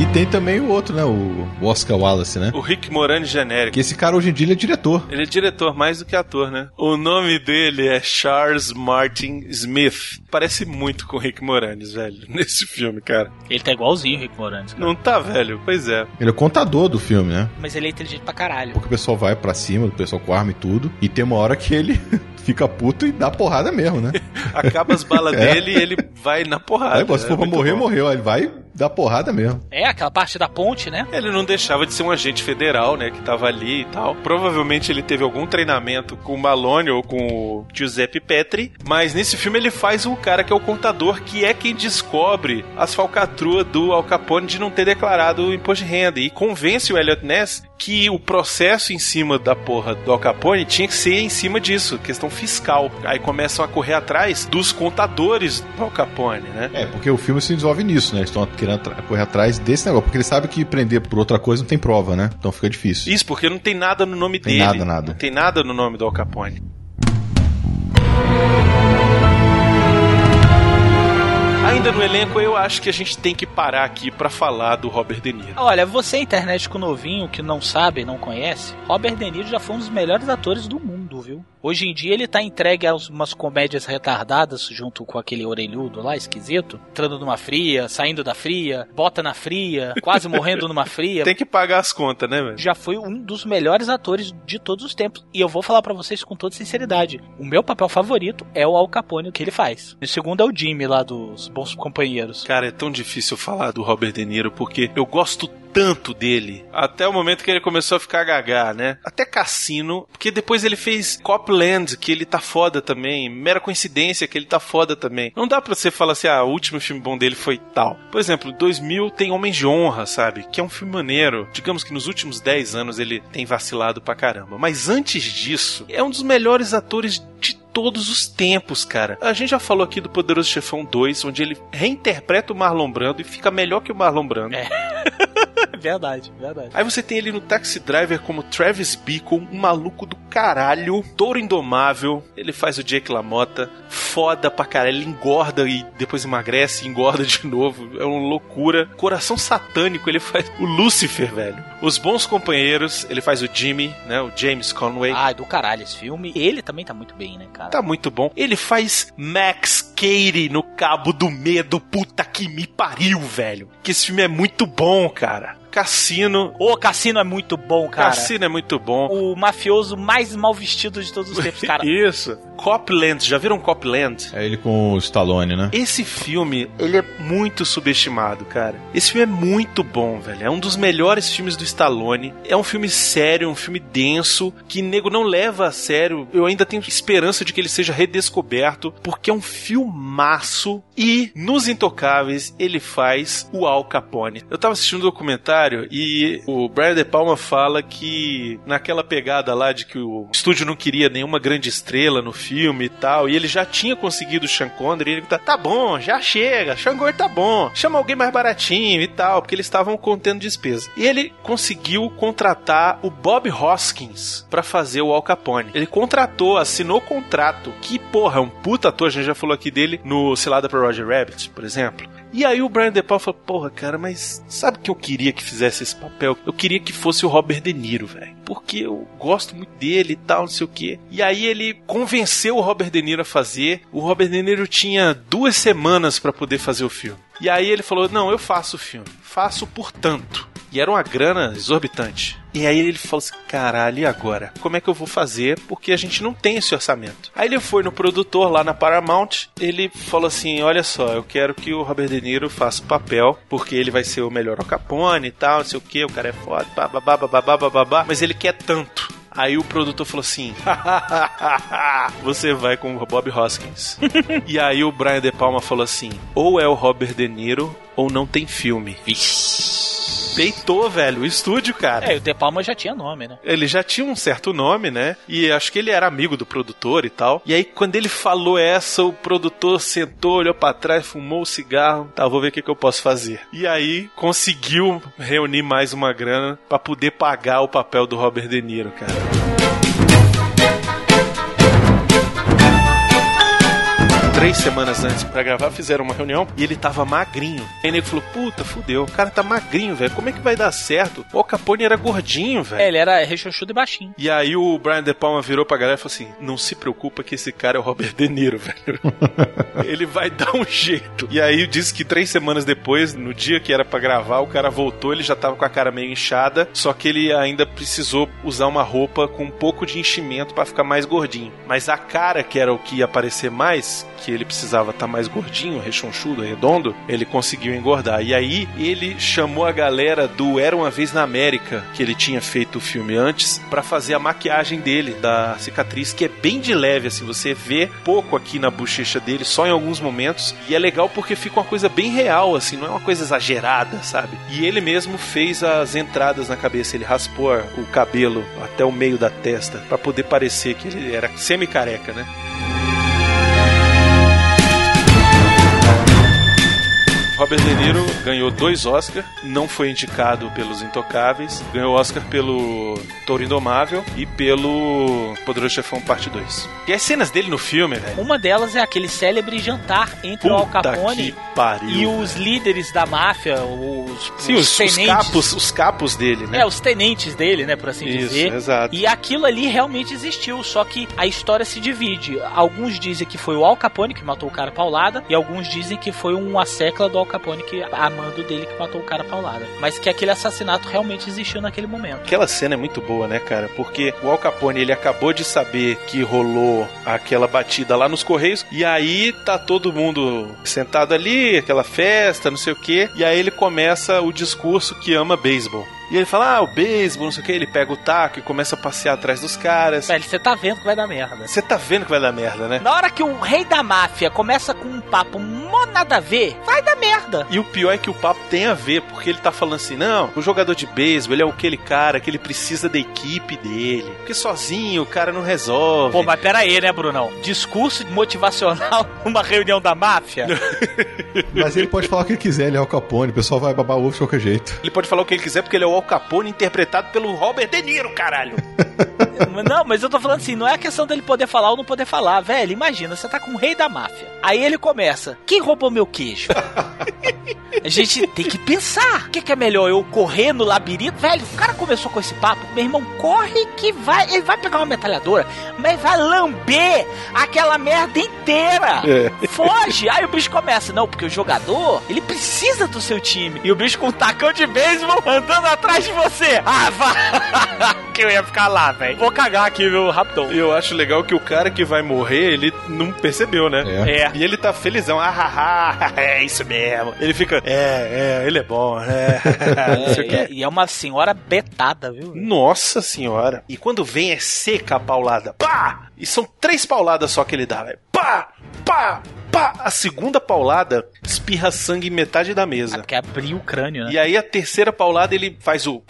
E tem também o outro, né? O Oscar Wallace, né? O Rick Morani genérico. Que esse cara hoje em dia ele é diretor. Ele é diretor mais do que ator, né? O nome dele é Charles Martin Smith. Parece muito com o Rick Moranis, velho, nesse filme, cara. Ele tá igualzinho o Rick Moranis, cara. Não tá, velho? Pois é. Ele é o contador do filme, né? Mas ele é inteligente pra caralho. Porque o pessoal vai pra cima, o pessoal com arma e tudo. E tem uma hora que ele fica puto e dá porrada mesmo, né? Acaba as balas É. dele e ele vai na porrada. Aí, se for É pra morrer, bom. morreu. Aí ele vai dar porrada mesmo. É, aquela parte da ponte, né? Ele não deixava de ser um agente federal, né? Que tava ali e tal. Provavelmente ele teve algum treinamento com o Malone ou com o Giuseppe Petri. Mas nesse filme ele faz o cara que é o contador, que é quem descobre as falcatruas do Al Capone de não ter declarado o imposto de renda. E convence o Elliot Ness que o processo em cima da porra do Al Capone tinha que ser em cima disso, questão fiscal. Aí começam a correr atrás dos contadores do Al Capone, né? É, porque o filme se desenvolve nisso, né? Eles estão querendo correr atrás desse negócio. Porque eles sabem que prender por outra coisa não tem prova, né? Então fica difícil. Isso, porque não tem nada no nome Tem dele. nada, nada. Não tem nada no nome do Al Capone. Ainda no elenco, eu acho que a gente tem que parar aqui pra falar do Robert De Niro. Olha, você internet com novinho que não sabe, não conhece, Robert De Niro já foi um dos melhores atores do mundo, viu? Hoje em dia ele tá entregue a umas comédias retardadas junto com aquele orelhudo lá, esquisito, entrando numa fria, saindo da fria, bota na fria, quase morrendo numa fria. Tem que pagar as contas, né, velho? Já foi um dos melhores atores de todos os tempos. E eu vou falar pra vocês com toda sinceridade. O meu papel favorito é o Al Capone, o que ele faz. O segundo é o Jimmy lá dos Bons Companheiros. Cara, é tão difícil falar do Robert De Niro porque eu gosto tanto dele. Até o momento que ele começou a ficar gagá, né? Até Cassino, porque depois ele fez Copland, que ele tá foda também. Mera coincidência que ele tá foda também. Não dá pra você falar assim, ah, o último filme bom dele foi tal. Por exemplo, 2000 tem Homens de Honra, sabe? Que é um filme maneiro. Digamos que nos últimos 10 anos ele tem vacilado pra caramba. Mas antes disso, é um dos melhores atores de todos os tempos, cara. A gente já falou aqui do Poderoso Chefão 2, onde ele reinterpreta o Marlon Brando e fica melhor que o Marlon Brando. É. verdade, verdade. Aí você tem ele no Taxi Driver como Travis Bickle, um maluco do caralho, touro indomável. Ele faz o Jake LaMotta, foda pra caralho. Ele engorda e depois emagrece e engorda de novo. É uma loucura. Coração satânico, ele faz o Lucifer, velho. Os Bons Companheiros, ele faz o Jimmy, né? O James Conway. Ah, do caralho esse filme. Ele também tá muito bem, né, cara? Tá muito bom. Ele faz Max Cady no Cabo do Medo. Puta que me pariu, velho. Que esse filme é muito bom, cara. Cassino. O Cassino é muito bom, cara. Cassino é muito bom. O mafioso mais mal vestido de todos os tempos, cara. Isso. Copland, já viram Copland? É ele com o Stallone, né? Esse filme, ele é muito subestimado, cara. Esse filme é muito bom, velho. É um dos melhores filmes do Stallone. É um filme sério, um filme denso, que nego não leva a sério. Eu ainda tenho esperança de que ele seja redescoberto, porque é um filmaço e nos Intocáveis ele faz o Al Capone. Eu tava assistindo um documentário e o Brian De Palma fala que naquela pegada lá de que o estúdio não queria nenhuma grande estrela no filme e tal, e ele já tinha conseguido o Sean Connery, ele tá, tá bom, já chega, Sean Connery tá bom, chama alguém mais baratinho e tal, porque eles estavam contendo despesa. E ele conseguiu contratar o Bob Hoskins pra fazer o Al Capone. Ele contratou, assinou contrato, que porra, é um puta ator, a gente já falou aqui dele no Cilada pra Roger Rabbit, por exemplo. E aí o Brian De Palma falou, porra, cara, mas sabe que eu queria que fizesse esse papel? Eu queria que fosse o Robert De Niro, velho. Porque eu gosto muito dele e tal, não sei o quê. E aí ele convenceu o Robert De Niro a fazer. O Robert De Niro tinha duas semanas pra poder fazer o filme. E aí ele falou, não, eu faço o filme. Faço por tanto. E era uma grana exorbitante. E aí ele falou assim: caralho, e agora? Como é que eu vou fazer? Porque a gente não tem esse orçamento. Aí ele foi no produtor lá na Paramount. Ele falou assim: olha só, eu quero que o Robert De Niro faça o papel, porque ele vai ser o melhor Capone e tal, não sei o que, o cara é foda, babá, babá, babá, mas ele quer tanto. Aí o produtor falou assim: Você vai com o Bob Hoskins. e aí o Brian De Palma falou assim: Ou é o Robert De Niro, ou não tem filme. Peitou, velho, o estúdio, cara. É, o De Palma já tinha nome, né? Ele já tinha um certo nome, né? E acho que ele era amigo do produtor e tal. E aí, quando ele falou essa, o produtor sentou, olhou pra trás, fumou o cigarro. Tá, vou ver o que, que eu posso fazer. E aí, conseguiu reunir mais uma grana pra poder pagar o papel do Robert De Niro, cara. Três semanas antes pra gravar, fizeram uma reunião e ele tava magrinho. Aí o nego falou: Puta, fudeu, o cara tá magrinho, velho. Como é que vai dar certo? O Capone era gordinho, velho. É, ele era rechonchudo e baixinho. E aí o Brian De Palma virou pra galera e falou assim: Não se preocupa que esse cara é o Robert De Niro, velho. Ele vai dar um jeito. E aí disse que três semanas depois, no dia que era pra gravar, o cara voltou, ele já tava com a cara meio inchada, só que ele ainda precisou usar uma roupa com um pouco de enchimento pra ficar mais gordinho. Mas a cara, que era o que ia aparecer mais, que ele precisava estar mais gordinho, rechonchudo, redondo, ele conseguiu engordar. E aí ele chamou a galera do Era uma vez na América, que ele tinha feito o filme antes, pra fazer a maquiagem dele da cicatriz, que é bem de leve assim, você vê pouco aqui na bochecha dele, só em alguns momentos, e é legal porque fica uma coisa bem real assim, não é uma coisa exagerada, sabe? E ele mesmo fez as entradas na cabeça, ele raspou o cabelo até o meio da testa pra poder parecer que ele era semi-careca, né? Robert De Niro ganhou dois Oscars, não foi indicado pelos Intocáveis, ganhou Oscar pelo Touro Indomável e pelo Poderoso Chefão Parte 2. E as cenas dele no filme, velho. Uma delas é aquele célebre jantar entre o Al Puta Capone e os líderes da máfia, os, Sim, os, os tenentes. capos, os capos dele, né? É, os tenentes dele, né, por assim Isso, dizer. exato. E aquilo ali realmente existiu, só que a história se divide. Alguns dizem que foi o Al Capone que matou o cara paulada, e alguns dizem que foi uma secla do Al Capone que amando dele que matou o cara paulada. Mas que aquele assassinato realmente existiu naquele momento. Aquela cena é muito boa, né, cara? Porque o Al Capone, ele acabou de saber que rolou aquela batida lá nos Correios, e aí tá todo mundo sentado ali, aquela festa, não sei o quê, e aí ele começa o discurso que ama beisebol. E ele fala, ah, o beisebol, não sei o que, ele pega o taco e começa a passear atrás dos caras. Velho, você tá vendo que vai dar merda. Você tá vendo que vai dar merda, né? Na hora que o rei da máfia começa com um papo mó nada a ver, vai dar merda. E o pior é que o papo tem a ver, porque ele tá falando assim, não, o jogador de beisebol, ele é aquele cara que ele precisa da equipe dele. Porque sozinho o cara não resolve. Pô, mas pera aí, né, Brunão? Discurso motivacional numa reunião da máfia? Mas ele pode falar o que ele quiser, ele é o Capone, o pessoal vai babar o ovo de qualquer jeito. Ele pode falar o que ele quiser porque ele é o Al Capone interpretado pelo Robert De Niro, caralho. Não, mas eu tô falando assim, não é a questão dele poder falar ou não poder falar. Velho, imagina, você tá com o rei da máfia. Aí ele começa, quem roubou meu queijo? A gente tem que pensar. O que, que é melhor, eu correr no labirinto? Velho, o cara começou com esse papo. Meu irmão, corre que vai. Ele vai pegar uma metralhadora, mas vai lamber aquela merda inteira. Foge. Aí o bicho começa. Não, porque o jogador, ele precisa do seu time. E o bicho com um tacão de beisebol andando atrás de você. Ah, vá. que eu ia ficar lá, velho. Vou cagar aqui, viu, rapidão. Eu acho legal que o cara que vai morrer, ele não percebeu, né? É. É. E ele tá felizão. Ah, ah, ah, é isso mesmo. Ele fica, é, é, ele é bom, né? É, quê. e é uma senhora betada, viu? Nossa senhora. E quando vem é seca a paulada. Pá! E são três pauladas só que ele dá, velho. Pá! Pá! Pá! A segunda paulada espirra sangue em metade da mesa. porque abriu o crânio, né? E aí a terceira paulada ele faz o.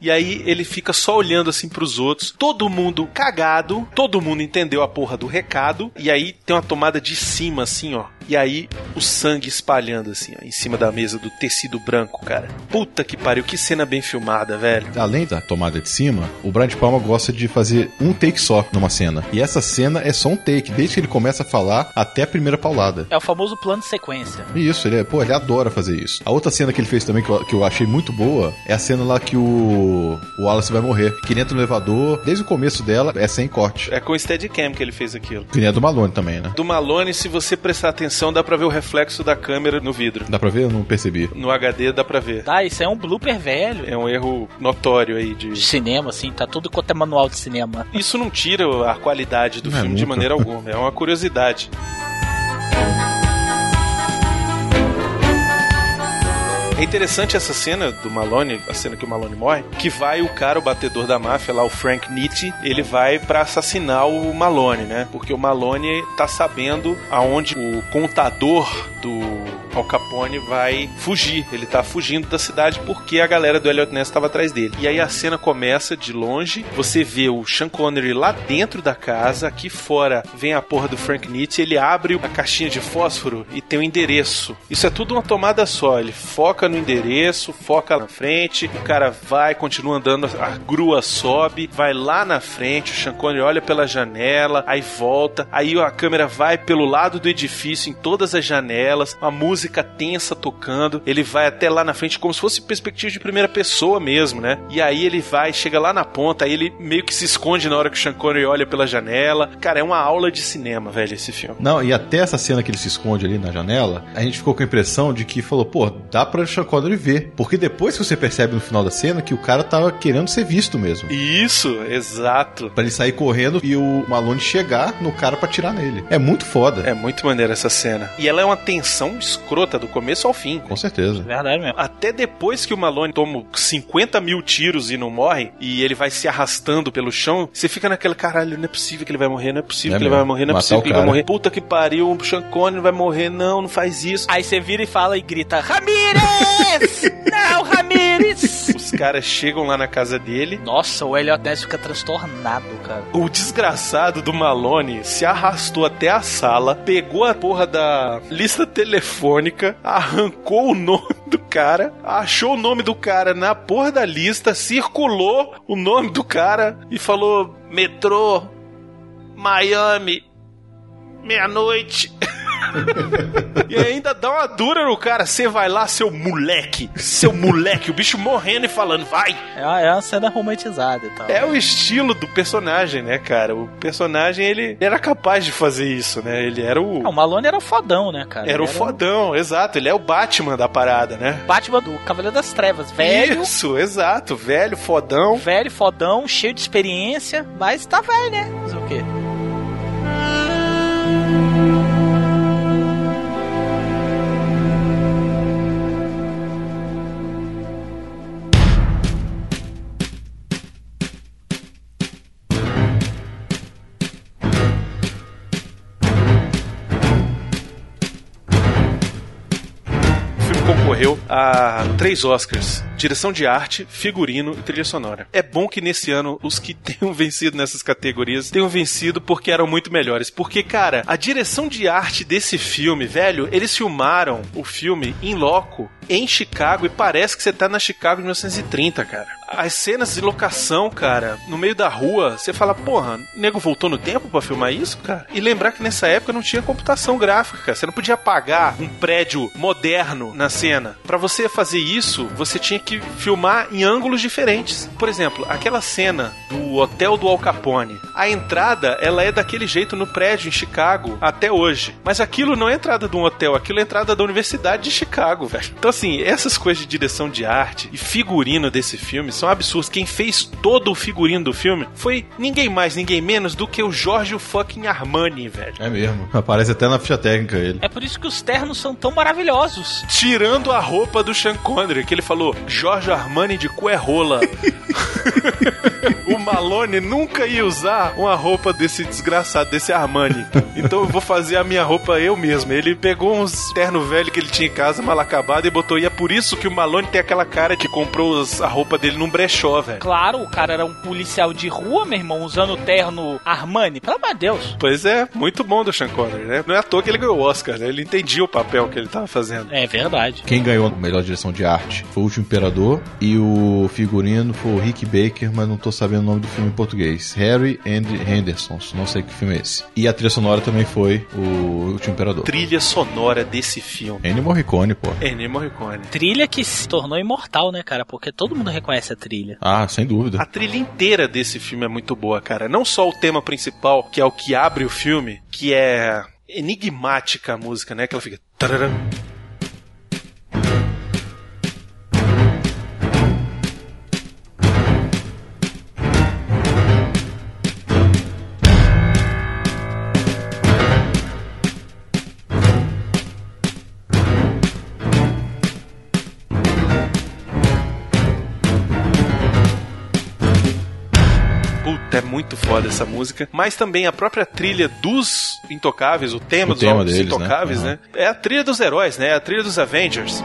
E aí ele fica só olhando assim pros outros. Todo mundo cagado. Todo mundo entendeu a porra do recado. E aí tem uma tomada de cima, assim, ó. E aí o sangue espalhando, assim, ó, em cima da mesa do tecido branco, cara. Puta que pariu, que cena bem filmada, velho. Além da tomada de cima, o Brian de Palma gosta de fazer um take só numa cena. E essa cena é só um take, desde que ele começa a falar até a primeira paulada. É o famoso plano de sequência. E Isso, ele, é- pô, ele adora fazer isso. A outra cena que ele fez também, que eu, que eu achei muito boa, é a cena lá que o, o Wallace vai morrer. Que ele entra no elevador, desde o começo dela, é sem corte. É com o Steadicam que ele fez aquilo. Que nem a do Malone também, né? Do Malone, se você prestar atenção, dá pra ver o reflexo da câmera no vidro. Dá pra ver? Eu não percebi. No HD dá pra ver. Tá, isso é um blooper velho. É um erro notório aí De de. cinema, assim, tá tudo quanto é manual de cinema. Isso não tira a qualidade do Não é filme de nunca. maneira alguma. É uma curiosidade. É interessante essa cena do Malone, a cena que o Malone morre, que vai o cara, o batedor da máfia lá, o Frank Nitti, ele vai pra assassinar o Malone, né? Porque o Malone tá sabendo aonde o contador do Al Capone vai fugir. Ele tá fugindo da cidade porque a galera do Elliot Ness tava atrás dele. E aí a cena começa de longe, você vê o Sean Connery lá dentro da casa, aqui fora vem a porra do Frank Nitti, ele abre a caixinha de fósforo e tem o endereço. Isso é tudo uma tomada só, ele foca no endereço, foca na frente, o cara vai, continua andando, a grua sobe, vai lá na frente, o Sean Connery olha pela janela, aí volta, aí a câmera vai pelo lado do edifício, em todas as janelas, a música tensa tocando, ele vai até lá na frente como se fosse perspectiva de primeira pessoa mesmo, né? E aí ele vai, chega lá na ponta, aí ele meio que se esconde na hora que o Sean Connery olha pela janela. Cara, é uma aula de cinema, velho, esse filme. Não, e até essa cena que ele se esconde ali na janela, a gente ficou com a impressão de que falou, pô, dá pra Sean Connery ver. Porque depois que você percebe no final da cena que o cara tava querendo ser visto mesmo. Isso, exato. Pra ele sair correndo e o Malone chegar no cara pra tirar nele. É muito foda. É muito maneira essa cena. E ela é uma tensão escrota do começo ao fim. Com certeza. Verdade mesmo. Até depois que o Malone toma 50 mil tiros e não morre, e ele vai se arrastando pelo chão, você fica naquele caralho, não é possível que ele vai morrer, não é possível É que ele vai morrer, não é Matar possível que ele vai morrer. Puta que pariu, o Sean Connery vai morrer, não, não faz isso. Aí você vira e fala e grita: Ramírez! Não, Ramírez! Os caras chegam lá na casa dele. Nossa, o Elliot Ness fica transtornado, cara. O desgraçado do Malone se arrastou até a sala, pegou a porra da lista telefônica, arrancou o nome do cara, achou o nome do cara na porra da lista, circulou o nome do cara e falou: metrô, Miami, meia-noite. e ainda dá uma dura no cara. Você vai lá, seu moleque. Seu moleque. O bicho morrendo e falando, vai. É uma, é uma cena romantizada e tal. É o estilo do personagem, né, cara? O personagem, ele era capaz de fazer isso, né? Ele era o. Ah, o Malone era o fodão, né, cara? Era o Ele fodão, exato. Ele é o Batman da parada, né? Batman do Cavaleiro das Trevas. Velho, Isso, exato. Velho, fodão. velho, fodão, cheio de experiência, mas tá velho, né? Fazer o quê? O filme concorreu a três Oscars. Direção de arte, figurino e trilha sonora. É bom que nesse ano os que tenham vencido nessas categorias tenham vencido porque eram muito melhores. Porque, cara, a direção de arte desse filme, velho, eles filmaram o filme em loco em Chicago e parece que você tá na Chicago de 1930, cara. As cenas de locação, cara, no meio da rua, você fala, porra, nego voltou no tempo pra filmar isso, cara? E lembrar que nessa época não tinha computação gráfica, cara. Você não podia apagar um prédio moderno na cena. Pra você fazer isso, você tinha que filmar em ângulos diferentes. Por exemplo, aquela cena do hotel do Al Capone. A entrada, ela é daquele jeito no prédio em Chicago até hoje. Mas aquilo não é entrada de um hotel, aquilo é entrada da Universidade de Chicago, velho. Então, assim, essas coisas de direção de arte e figurino desse filme são absurdas. Quem fez todo o figurino do filme foi ninguém mais, ninguém menos do que o Giorgio fucking Armani, velho. É mesmo. Aparece até na ficha técnica ele. É por isso que os ternos são tão maravilhosos. Tirando a roupa do Sean Connery, que ele falou Giorgio Armani de cu é rola. o Malone nunca ia usar uma roupa desse desgraçado, desse Armani. Então eu vou fazer a minha roupa eu mesmo. Ele pegou uns terno velho que ele tinha em casa, mal acabado, e botou. E é por isso que o Malone tem aquela cara que comprou os- a roupa dele num brechó, velho. Claro, o cara era um policial de rua, meu irmão, usando o terno Armani. Pelo amor de Deus. Pois é, muito bom do Sean Connery, né? Não é à toa que ele ganhou o Oscar, né? Ele entendia o papel que ele tava fazendo. É verdade. Quem ganhou a melhor direção de arte foi o Último Imperador e o figurino foi o Rick Baker, mas não tô sabendo o nome do filme em português. Harry and Henderson, não sei que filme é esse. E a trilha sonora também foi o Último Imperador. Trilha sonora desse filme. Ennio Morricone, pô. Ennio Morricone. Trilha que se tornou imortal, né, cara? Porque todo mundo reconhece a trilha. Ah, sem dúvida. A trilha inteira desse filme é muito boa, cara. Não só o tema principal, que é o que abre o filme, que é enigmática a música, né? Que ela fica. tararam. Muito foda essa música. Mas também a própria trilha dos Intocáveis, o tema O dos tema deles, né? Intocáveis, Aham. né? É a trilha dos heróis, né? É a trilha dos Avengers.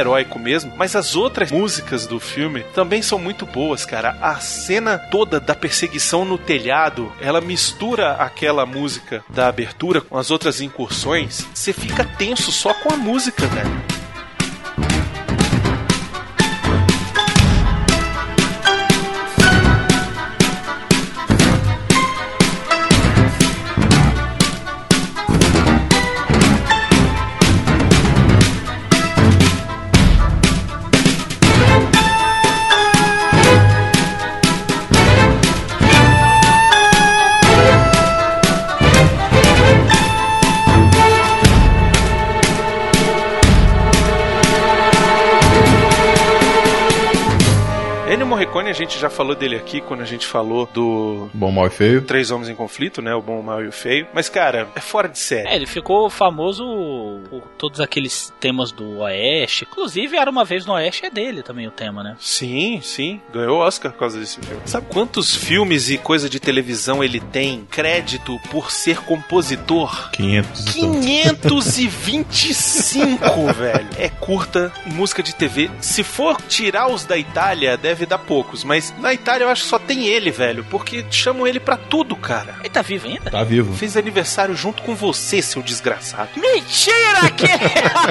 Heróico mesmo, mas as outras músicas do filme também são muito boas, cara. A cena toda da perseguição no telhado, ela mistura aquela música da abertura com as outras incursões. Você fica tenso só com a música, velho. Gente já falou dele aqui quando a gente falou do Bom, mal e feio. Três Homens em Conflito, né? O Bom, o Mal e o Feio. Mas, cara, é fora de série. É, ele ficou famoso por todos aqueles temas do Oeste. Inclusive, Era Uma Vez no Oeste é dele também o tema, né? Sim, sim. Ganhou Oscar por causa desse filme. Sabe quantos filmes e coisa de televisão ele tem crédito por ser compositor? 500 e tanto. 525, velho. É curta, música de TV. Se for tirar os da Itália, deve deve dar poucos, mas na Itália eu acho que só tem ele, velho, porque chamam ele pra tudo, cara. Ele tá vivo ainda? Tá vivo. Fez aniversário junto com você, seu desgraçado. Mentira! Que...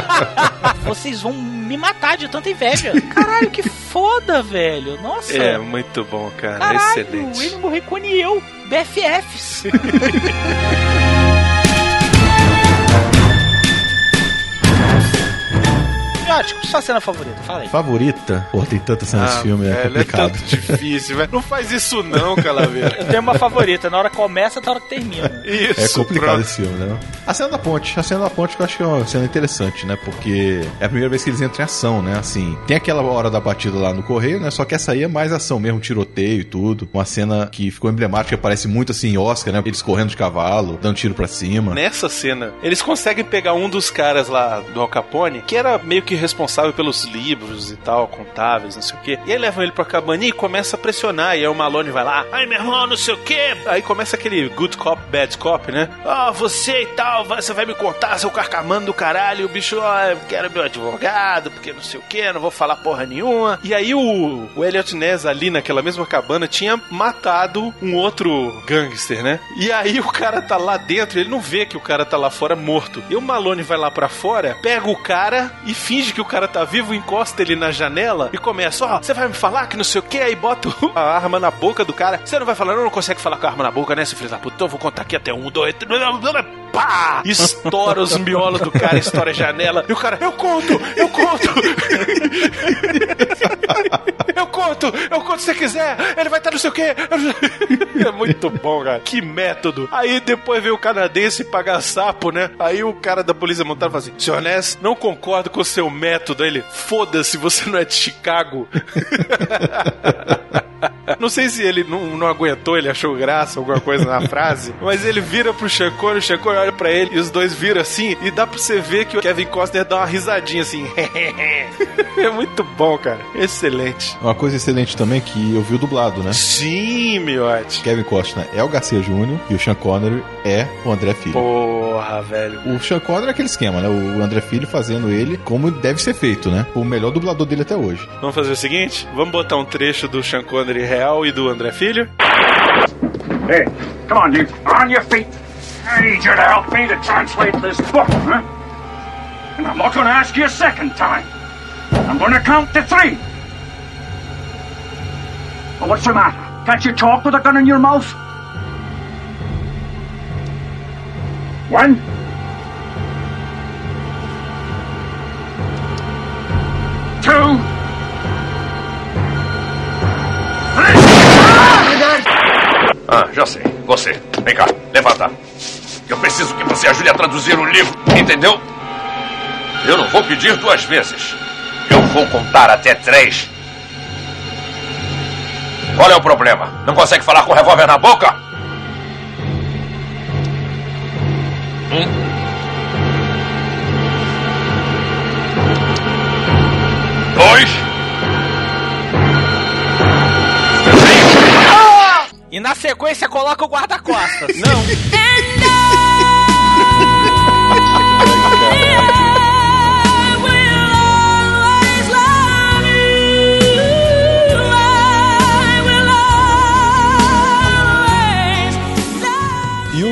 Vocês vão me matar de tanta inveja. Caralho, que foda, velho. Nossa. É, muito bom, cara. Caralho, Excelente. ele morreu com eu. BFFs. Miotti, qual a sua cena favorita? Fala aí. Favorita? Pô, tem tanta cena nesse filme, é velho, complicado. É tanto difícil, velho. Não faz isso não, Calaveira. Eu tenho uma favorita, na hora que começa até a hora que termina. Isso, É complicado pronto. esse filme, né? A cena da ponte. A cena da ponte que eu acho que é uma cena interessante, né? Porque é a primeira vez que eles entram em ação, né? Assim, tem aquela hora da batida lá no correio, né? Só que essa aí é mais ação mesmo, tiroteio e tudo. Uma cena que ficou emblemática, parece muito assim, Oscar, né? Eles correndo de cavalo, dando tiro pra cima. Nessa cena, eles conseguem pegar um dos caras lá do Al Capone, que era meio que responsável pelos livros e tal, contáveis, não sei o quê. E aí levam ele pra cabaninha e começa a pressionar. E aí o Malone vai lá, ai meu irmão, não sei o quê. Aí começa aquele good cop, bad cop, né? Ah, você e tal, você vai me contar, seu carcamano do caralho. E o bicho, ah, eu quero meu advogado, porque não sei o quê, não vou falar porra nenhuma. E aí o, o Elliot Ness ali naquela mesma cabana tinha matado um outro gangster, né? E aí o cara tá lá dentro, ele não vê que o cara tá lá fora morto. E o Malone vai lá pra fora, pega o cara e finge que o cara tá vivo, encosta ele na janela e começa: Ó, você vai me falar que não sei o que? Aí bota a arma na boca do cara. Você não vai falar, não, não consegue falar com a arma na boca, né, seu filho da puta? Então eu vou contar aqui até um, dois, três. Pá! Estoura os miolos do cara, estoura a janela. E o cara, eu conto, eu conto. Eu conto, eu conto se você quiser. Ele vai estar não sei o quê. É muito bom, cara. Que método. Aí depois veio o canadense pagar sapo, né? Aí o cara da polícia montada fala assim: Senhor Ness, não concordo com o seu método. Aí Ele, foda-se, você não é de Chicago. Não sei se ele não, não aguentou, ele achou graça, alguma coisa na frase, mas ele vira pro Connery, o Connery olha pra ele e os dois viram assim, e dá pra você ver que o Kevin Costner dá uma risadinha assim. é muito bom, cara. Excelente. Uma coisa excelente também é que eu vi o dublado, né? Sim, miote. Kevin Costner é o Garcia Júnior e o Sean Connery é o André Filho. Porra, velho. O Sean Connery é aquele esquema, né? O André Filho fazendo ele como deve ser feito, né? O melhor dublador dele até hoje. Vamos fazer o seguinte? Vamos botar um trecho do Sean Connery real e do André Filho? Hey, come on, you. On your feet. I need you to help me to translate this book, huh? And I'm not going to ask you a second time. I'm going to count to three. What's the matter? Can't you talk with a gun in your mouth? One. Two. Ah, já sei. Você. Vem cá, levanta. Eu preciso que você ajude a traduzir o livro, entendeu? Eu não vou pedir duas vezes. Eu vou contar até três. Qual é o problema? Não consegue falar com o revólver na boca? Hum? Dois. E na sequência coloca o guarda-costas. Não.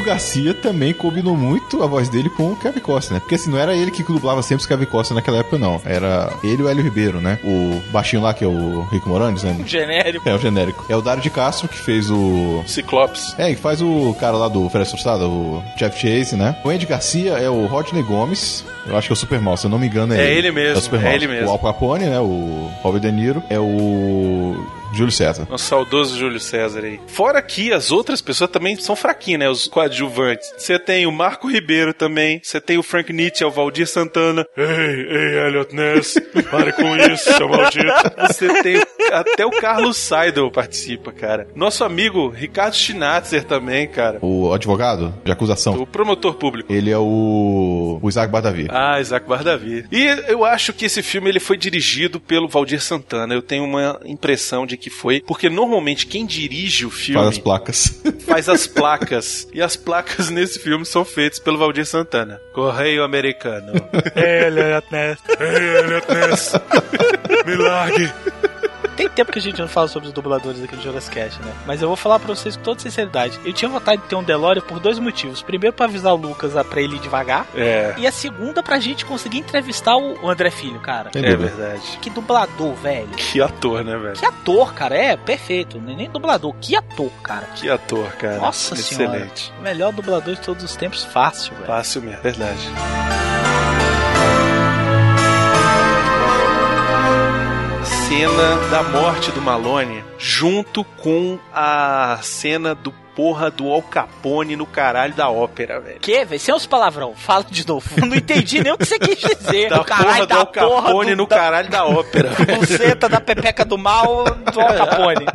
Garcia também combinou muito a voz dele com o Kevin Costner, né? Porque assim, não era ele que dublava sempre os Kevin Costner naquela época, não. Era ele e o Hélio Ribeiro, né? O baixinho lá, que é o Rico Moranes, né? Genérico. É, o genérico. É o Dário de Castro, que fez o... Ciclopes. É, que faz o cara lá do Férias Frustrada, o Jeff Chase, né? O Andy Garcia é o Rodney Gomes, eu acho que é o Supermal, se eu não me engano é, É ele mesmo, É o Supermal. é ele mesmo. O Al Capone, né? O Robert De Niro. É o Júlio César. Nosso saudoso Júlio César aí. Fora que as outras pessoas também são fraquinhas, né? Os coadjuvantes. Você tem o Marco Ribeiro também. Você tem o Frank Nietzsche, o Valdir Santana. Ei, ei, Elliot Ness, pare com isso, seu maldito. Você tem até o Carlos Seidel participa, cara. Nosso amigo Ricardo Schnatzer também, cara. O advogado de acusação. O promotor público. Ele é o, o Isaac Badavi. Ah, Isaac Bardavi. E eu acho que esse filme ele foi dirigido pelo Valdir Santana. Eu tenho uma impressão de que foi, porque normalmente quem dirige o filme Faz as placas. faz as placas. e as placas nesse filme são feitas pelo Valdir Santana. Correio americano. Elliot Ness. Elliot Ness. Me largue. Tem tempo que a gente não fala sobre os dubladores aqui no Jurassic Cast, né? Mas eu vou falar pra vocês com toda sinceridade. Eu tinha vontade de ter um DeLorean por dois motivos. Primeiro, pra avisar o Lucas pra ele ir devagar. É. E a segunda, pra gente conseguir entrevistar o André Filho, cara. É verdade. Que dublador, velho. Que ator, né, velho? Que ator, cara. É, perfeito. Nem nem dublador. Que ator, cara. Que ator, cara. Nossa senhora. Excelente. O melhor dublador de todos os tempos, fácil, velho. Fácil mesmo, verdade. Cena da morte do Malone junto com a cena do porra do Al Capone no caralho da ópera, velho. Que, velho? Sem os palavrão. Fala de novo. Eu não entendi nem o que você quis dizer. Da caralho porra do Al Capone do- no da caralho da ópera. buceta da pepeca do mal do Al Capone.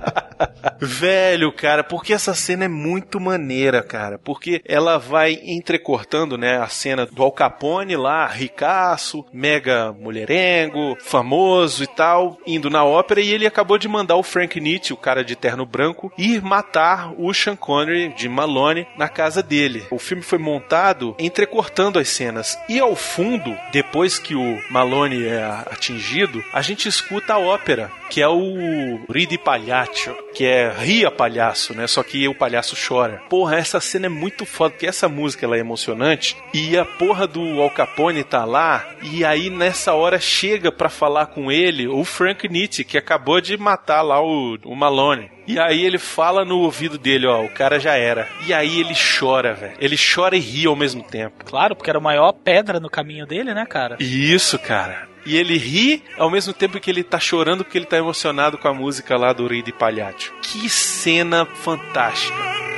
Velho, cara, porque essa cena é muito maneira, cara. Porque ela vai entrecortando, né, a cena do Al Capone lá, ricaço, mega mulherengo, famoso e tal, indo na ópera. E ele acabou de mandar o Frank Nietzsche, o cara de terno branco, ir matar o Sean Connery de Malone na casa dele. O filme foi montado entrecortando as cenas. E ao fundo, depois que o Malone é atingido, a gente escuta a ópera, que é o Ridi Palhaço, que é Ria Palhaço, né? Só que o palhaço chora. Porra, essa cena é muito foda, porque essa música ela é emocionante e a porra do Al Capone tá lá e aí nessa hora chega pra falar com ele o Frank Nietzsche, que acabou de matar lá o, o Malone. E aí ele fala no ouvido dele, ó, o cara já era. E aí ele chora, velho. Ele chora e ri ao mesmo tempo. Claro, porque era a maior pedra no caminho dele, né, cara? Isso, cara. E ele ri ao mesmo tempo que ele tá chorando porque ele tá emocionado com a música lá do Rei de Palhaço. Que cena fantástica.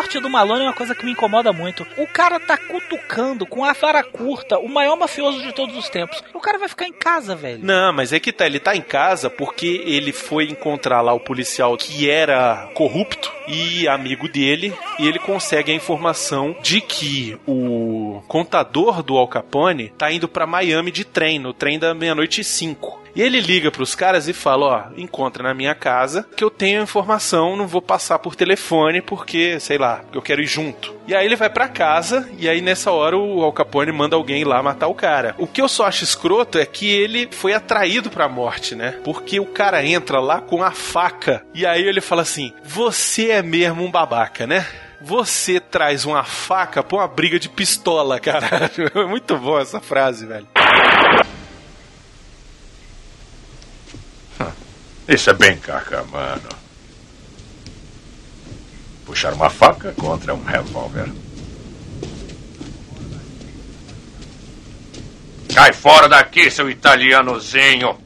A morte do Malone é uma coisa que me incomoda muito. O cara tá cutucando com a vara curta o maior mafioso de todos os tempos. O cara vai ficar em casa, velho. Não, mas é que tá, ele tá em casa porque ele foi encontrar lá o policial que era corrupto e amigo dele, e ele consegue a informação de que o contador do Al Capone tá indo pra Miami de trem, no trem da meia-noite e cinco. E ele liga pros caras e fala: Ó, encontra na minha casa que eu tenho a informação, não vou passar por telefone porque, sei lá, eu quero ir junto. E aí ele vai pra casa e aí nessa hora o Al Capone manda alguém lá matar o cara. O que eu só acho escroto é que ele foi atraído pra morte, né? Porque o cara entra lá com a faca e aí ele fala assim: Você é mesmo um babaca, né? Você traz uma faca pra uma briga de pistola, cara. É muito bom essa frase, velho. Isso é bem caca, mano. Puxar uma faca contra um revólver. Cai fora daqui, seu italianozinho.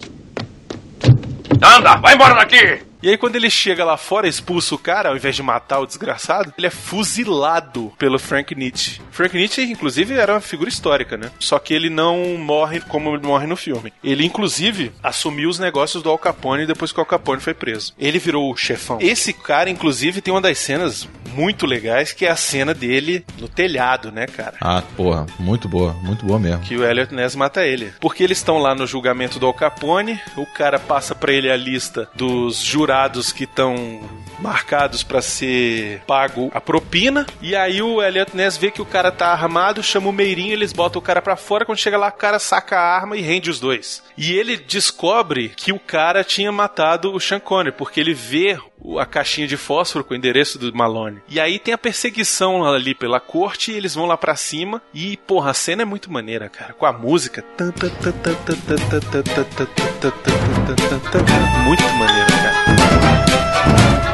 Anda, vai embora daqui! E aí, quando ele chega lá fora, expulsa o cara, ao invés de matar o desgraçado, ele é fuzilado pelo Frank Nietzsche. Frank Nietzsche, inclusive, era uma figura histórica, né? Só que ele não morre como ele morre no filme. Ele, inclusive, assumiu os negócios do Al Capone depois que o Al Capone foi preso. Ele virou o chefão. Esse cara, inclusive, tem uma das cenas muito legais, que é a cena dele no telhado, né, cara? Ah, porra, muito boa, muito boa mesmo. que o Elliot Ness mata ele. Porque eles estão lá no julgamento do Al Capone, o cara passa pra ele a lista dos jurados que estão marcados pra ser pago a propina, e aí o Elliot Ness vê que o cara tá armado, chama o Meirinho, eles botam o cara pra fora, quando chega lá o cara saca a arma e rende os dois. E ele descobre que o cara tinha matado o Sean Connery, porque ele vê a caixinha de fósforo com o endereço do Malone. E aí tem a perseguição ali pela corte, e eles vão lá pra cima e, porra, a cena é muito maneira, cara, com a música. Muito maneira, cara.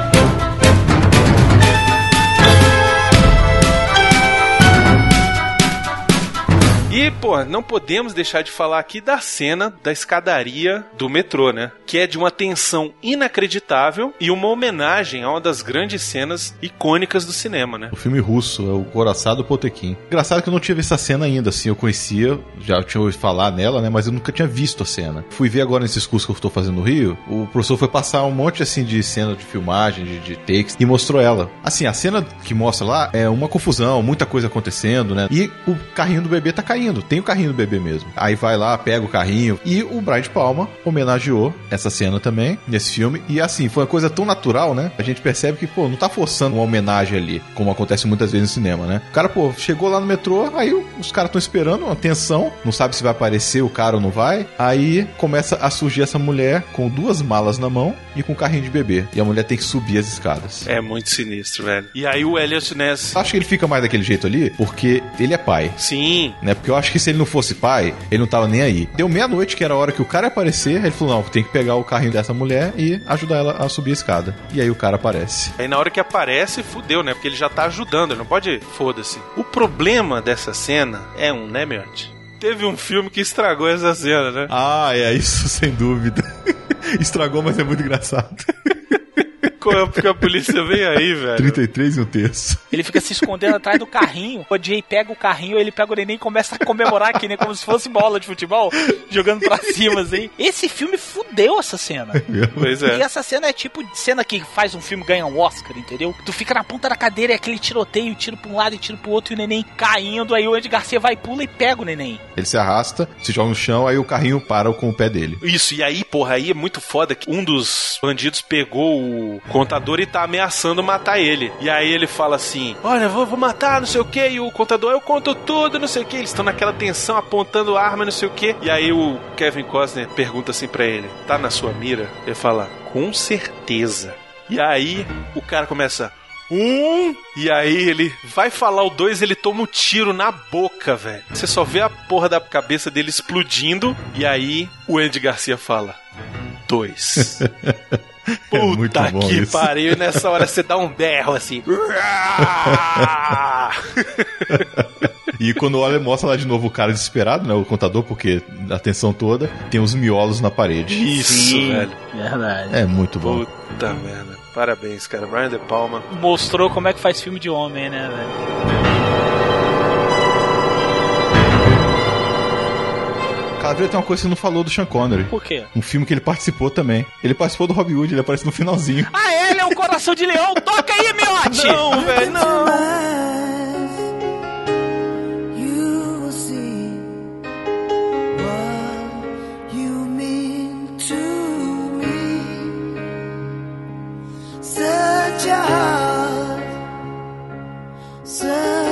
E, pô, não podemos deixar de falar aqui da cena da escadaria do metrô, né? Que é de uma tensão inacreditável e uma homenagem a uma das grandes cenas icônicas do cinema, né? O filme russo, é o Coraçado Potequim. Engraçado que eu não tinha visto essa cena ainda, assim, eu conhecia, já tinha ouvido falar nela, né, mas eu nunca tinha visto a cena. Fui ver agora nesses cursos que eu estou fazendo no Rio, o professor foi passar um monte, assim, de cena de filmagem, de, de takes, e mostrou ela. Assim, a cena que mostra lá é uma confusão, muita coisa acontecendo, né, e o carrinho do bebê tá caindo. Indo, tem o carrinho do bebê mesmo. Aí vai lá, pega o carrinho. E o Brian de Palma homenageou essa cena também, nesse filme. E assim, foi uma coisa tão natural, né? A gente percebe que, pô, não tá forçando uma homenagem ali, como acontece muitas vezes no cinema, né? O cara, pô, chegou lá no metrô, aí os caras estão esperando uma tensão, não sabe se vai aparecer o cara ou não vai. Aí começa a surgir essa mulher com duas malas na mão e com um carrinho de bebê. E a mulher tem que subir as escadas. É muito sinistro, velho. E aí o Elliot Ness. Acho que ele fica mais daquele jeito ali porque ele é pai. Sim. Né? Porque eu acho que se ele não fosse pai, ele não tava nem aí. Deu meia-noite, que era a hora que o cara ia aparecer, ele falou: não, tem que pegar o carrinho dessa mulher e ajudar ela a subir a escada. E aí o cara aparece. Aí na hora que aparece, fudeu, né? Porque ele já tá ajudando, ele não pode. Foda-se. O problema dessa cena é um, né, Miotti? Teve um filme que estragou essa cena, né? Ah, é isso, sem dúvida. Estragou, mas é muito engraçado. Qual é? Porque a polícia vem aí, velho. 33 e um terço. Ele fica se escondendo atrás do carrinho. O Jay pega o carrinho, ele pega o neném e começa a comemorar aqui, né? Como se fosse bola de futebol, jogando pra cima, assim. Esse filme fudeu essa cena. Pois é. E essa cena é tipo de cena que faz um filme ganhar um Oscar, entendeu? Tu fica na ponta da cadeira e aquele tiroteio, tiro pra um lado e tiro pro outro, e o neném caindo. Aí o Andy Garcia vai, pula e pega o neném. Ele se arrasta, se joga no chão, aí o carrinho para com o pé dele. Isso, e aí, porra, aí é muito foda que um dos bandidos pegou o contador e tá ameaçando matar ele. E aí ele fala assim: Olha, vou, vou matar, não sei o que. E o contador, eu conto tudo, não sei o que. Eles estão naquela tensão, apontando arma, não sei o que. E aí o Kevin Costner pergunta assim pra ele: Tá na sua mira? Ele fala: Com certeza. E aí o cara começa. Um, e aí ele vai falar o dois, ele toma um tiro na boca, velho. Você só vê a porra da cabeça dele explodindo, e aí o Andy Garcia fala: Dois. É muito Puta bom que isso. pariu, e nessa hora você dá um berro assim. E quando olha, mostra lá de novo o cara desesperado, né? O contador, porque a tensão toda, tem os miolos na parede. Isso, Sim. velho. Verdade. É muito bom. Puta merda. Parabéns, cara. Brian De Palma. Mostrou como é que faz filme de homem, né, velho? Caveira tem uma coisa que você não falou do Sean Connery. Por quê? Um filme que ele participou também. Ele participou do Robin Hood, ele aparece no finalzinho. Ah, ele é o coração de leão! Toca aí, miote! Não, velho, não. Such a heart, such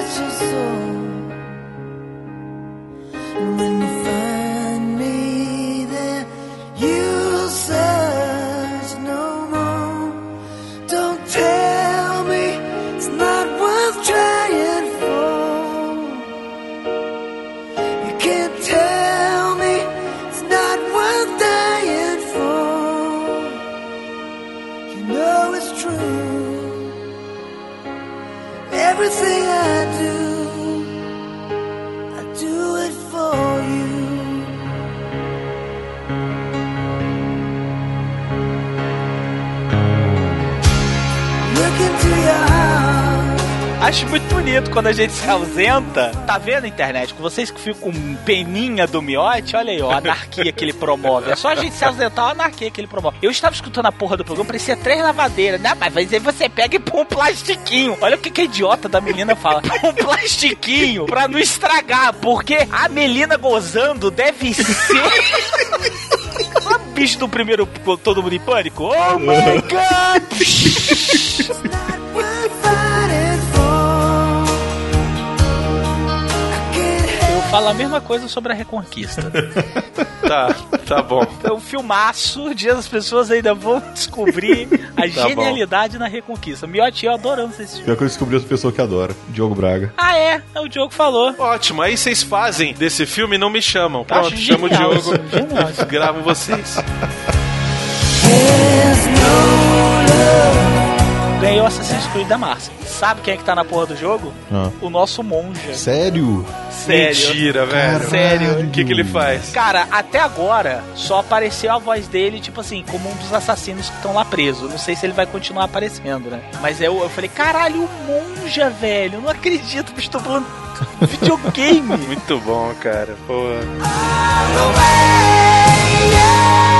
Acho muito bonito quando a gente se ausenta. Tá vendo, internet? Com vocês que ficam com peninha do miote, olha aí, ó, a anarquia que ele promove. É só a gente se ausentar, a anarquia que ele promove. Eu estava escutando a porra do programa, parecia três lavadeiras. Não, mas aí você pega e põe um plastiquinho. Olha o que, que a idiota da menina fala. Põe um plastiquinho pra não estragar, porque a Melina gozando deve ser. Bicho do primeiro Todo Mundo em Pânico? Oh my god! falo a mesma coisa sobre a Reconquista. Tá, tá bom. É um filmaço, dia as pessoas ainda vão descobrir a Tá genialidade na Reconquista. Miotti eu adoramos esse filme. Pior que eu descobri outra pessoa que adora. Diogo Braga. Ah, é? É o Diogo falou. Ótimo, aí vocês fazem desse filme e não me chamam. Pronto, Acho chama o Diogo. isso, genial isso. Gravo Ganhou Assassin's Creed da Márcia. Sabe quem é que tá na porra do jogo? Ah. O nosso monge. Sério? Sério. Mentira, velho. Sério. O que, que ele faz? Cara, até agora só apareceu a voz dele, tipo assim, como um dos assassinos que estão lá presos. Não sei se ele vai continuar aparecendo, né? Mas eu, eu falei, caralho, o monja, velho. Eu não acredito, bicho, tô falando videogame. Muito bom, cara. Pô. E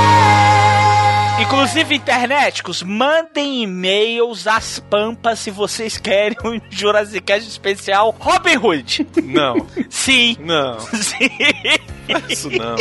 Inclusive, internéticos, mandem e-mails às pampas se vocês querem um Jurassic Cast especial Robin Hood. Não, Sim. não, Sim. isso não.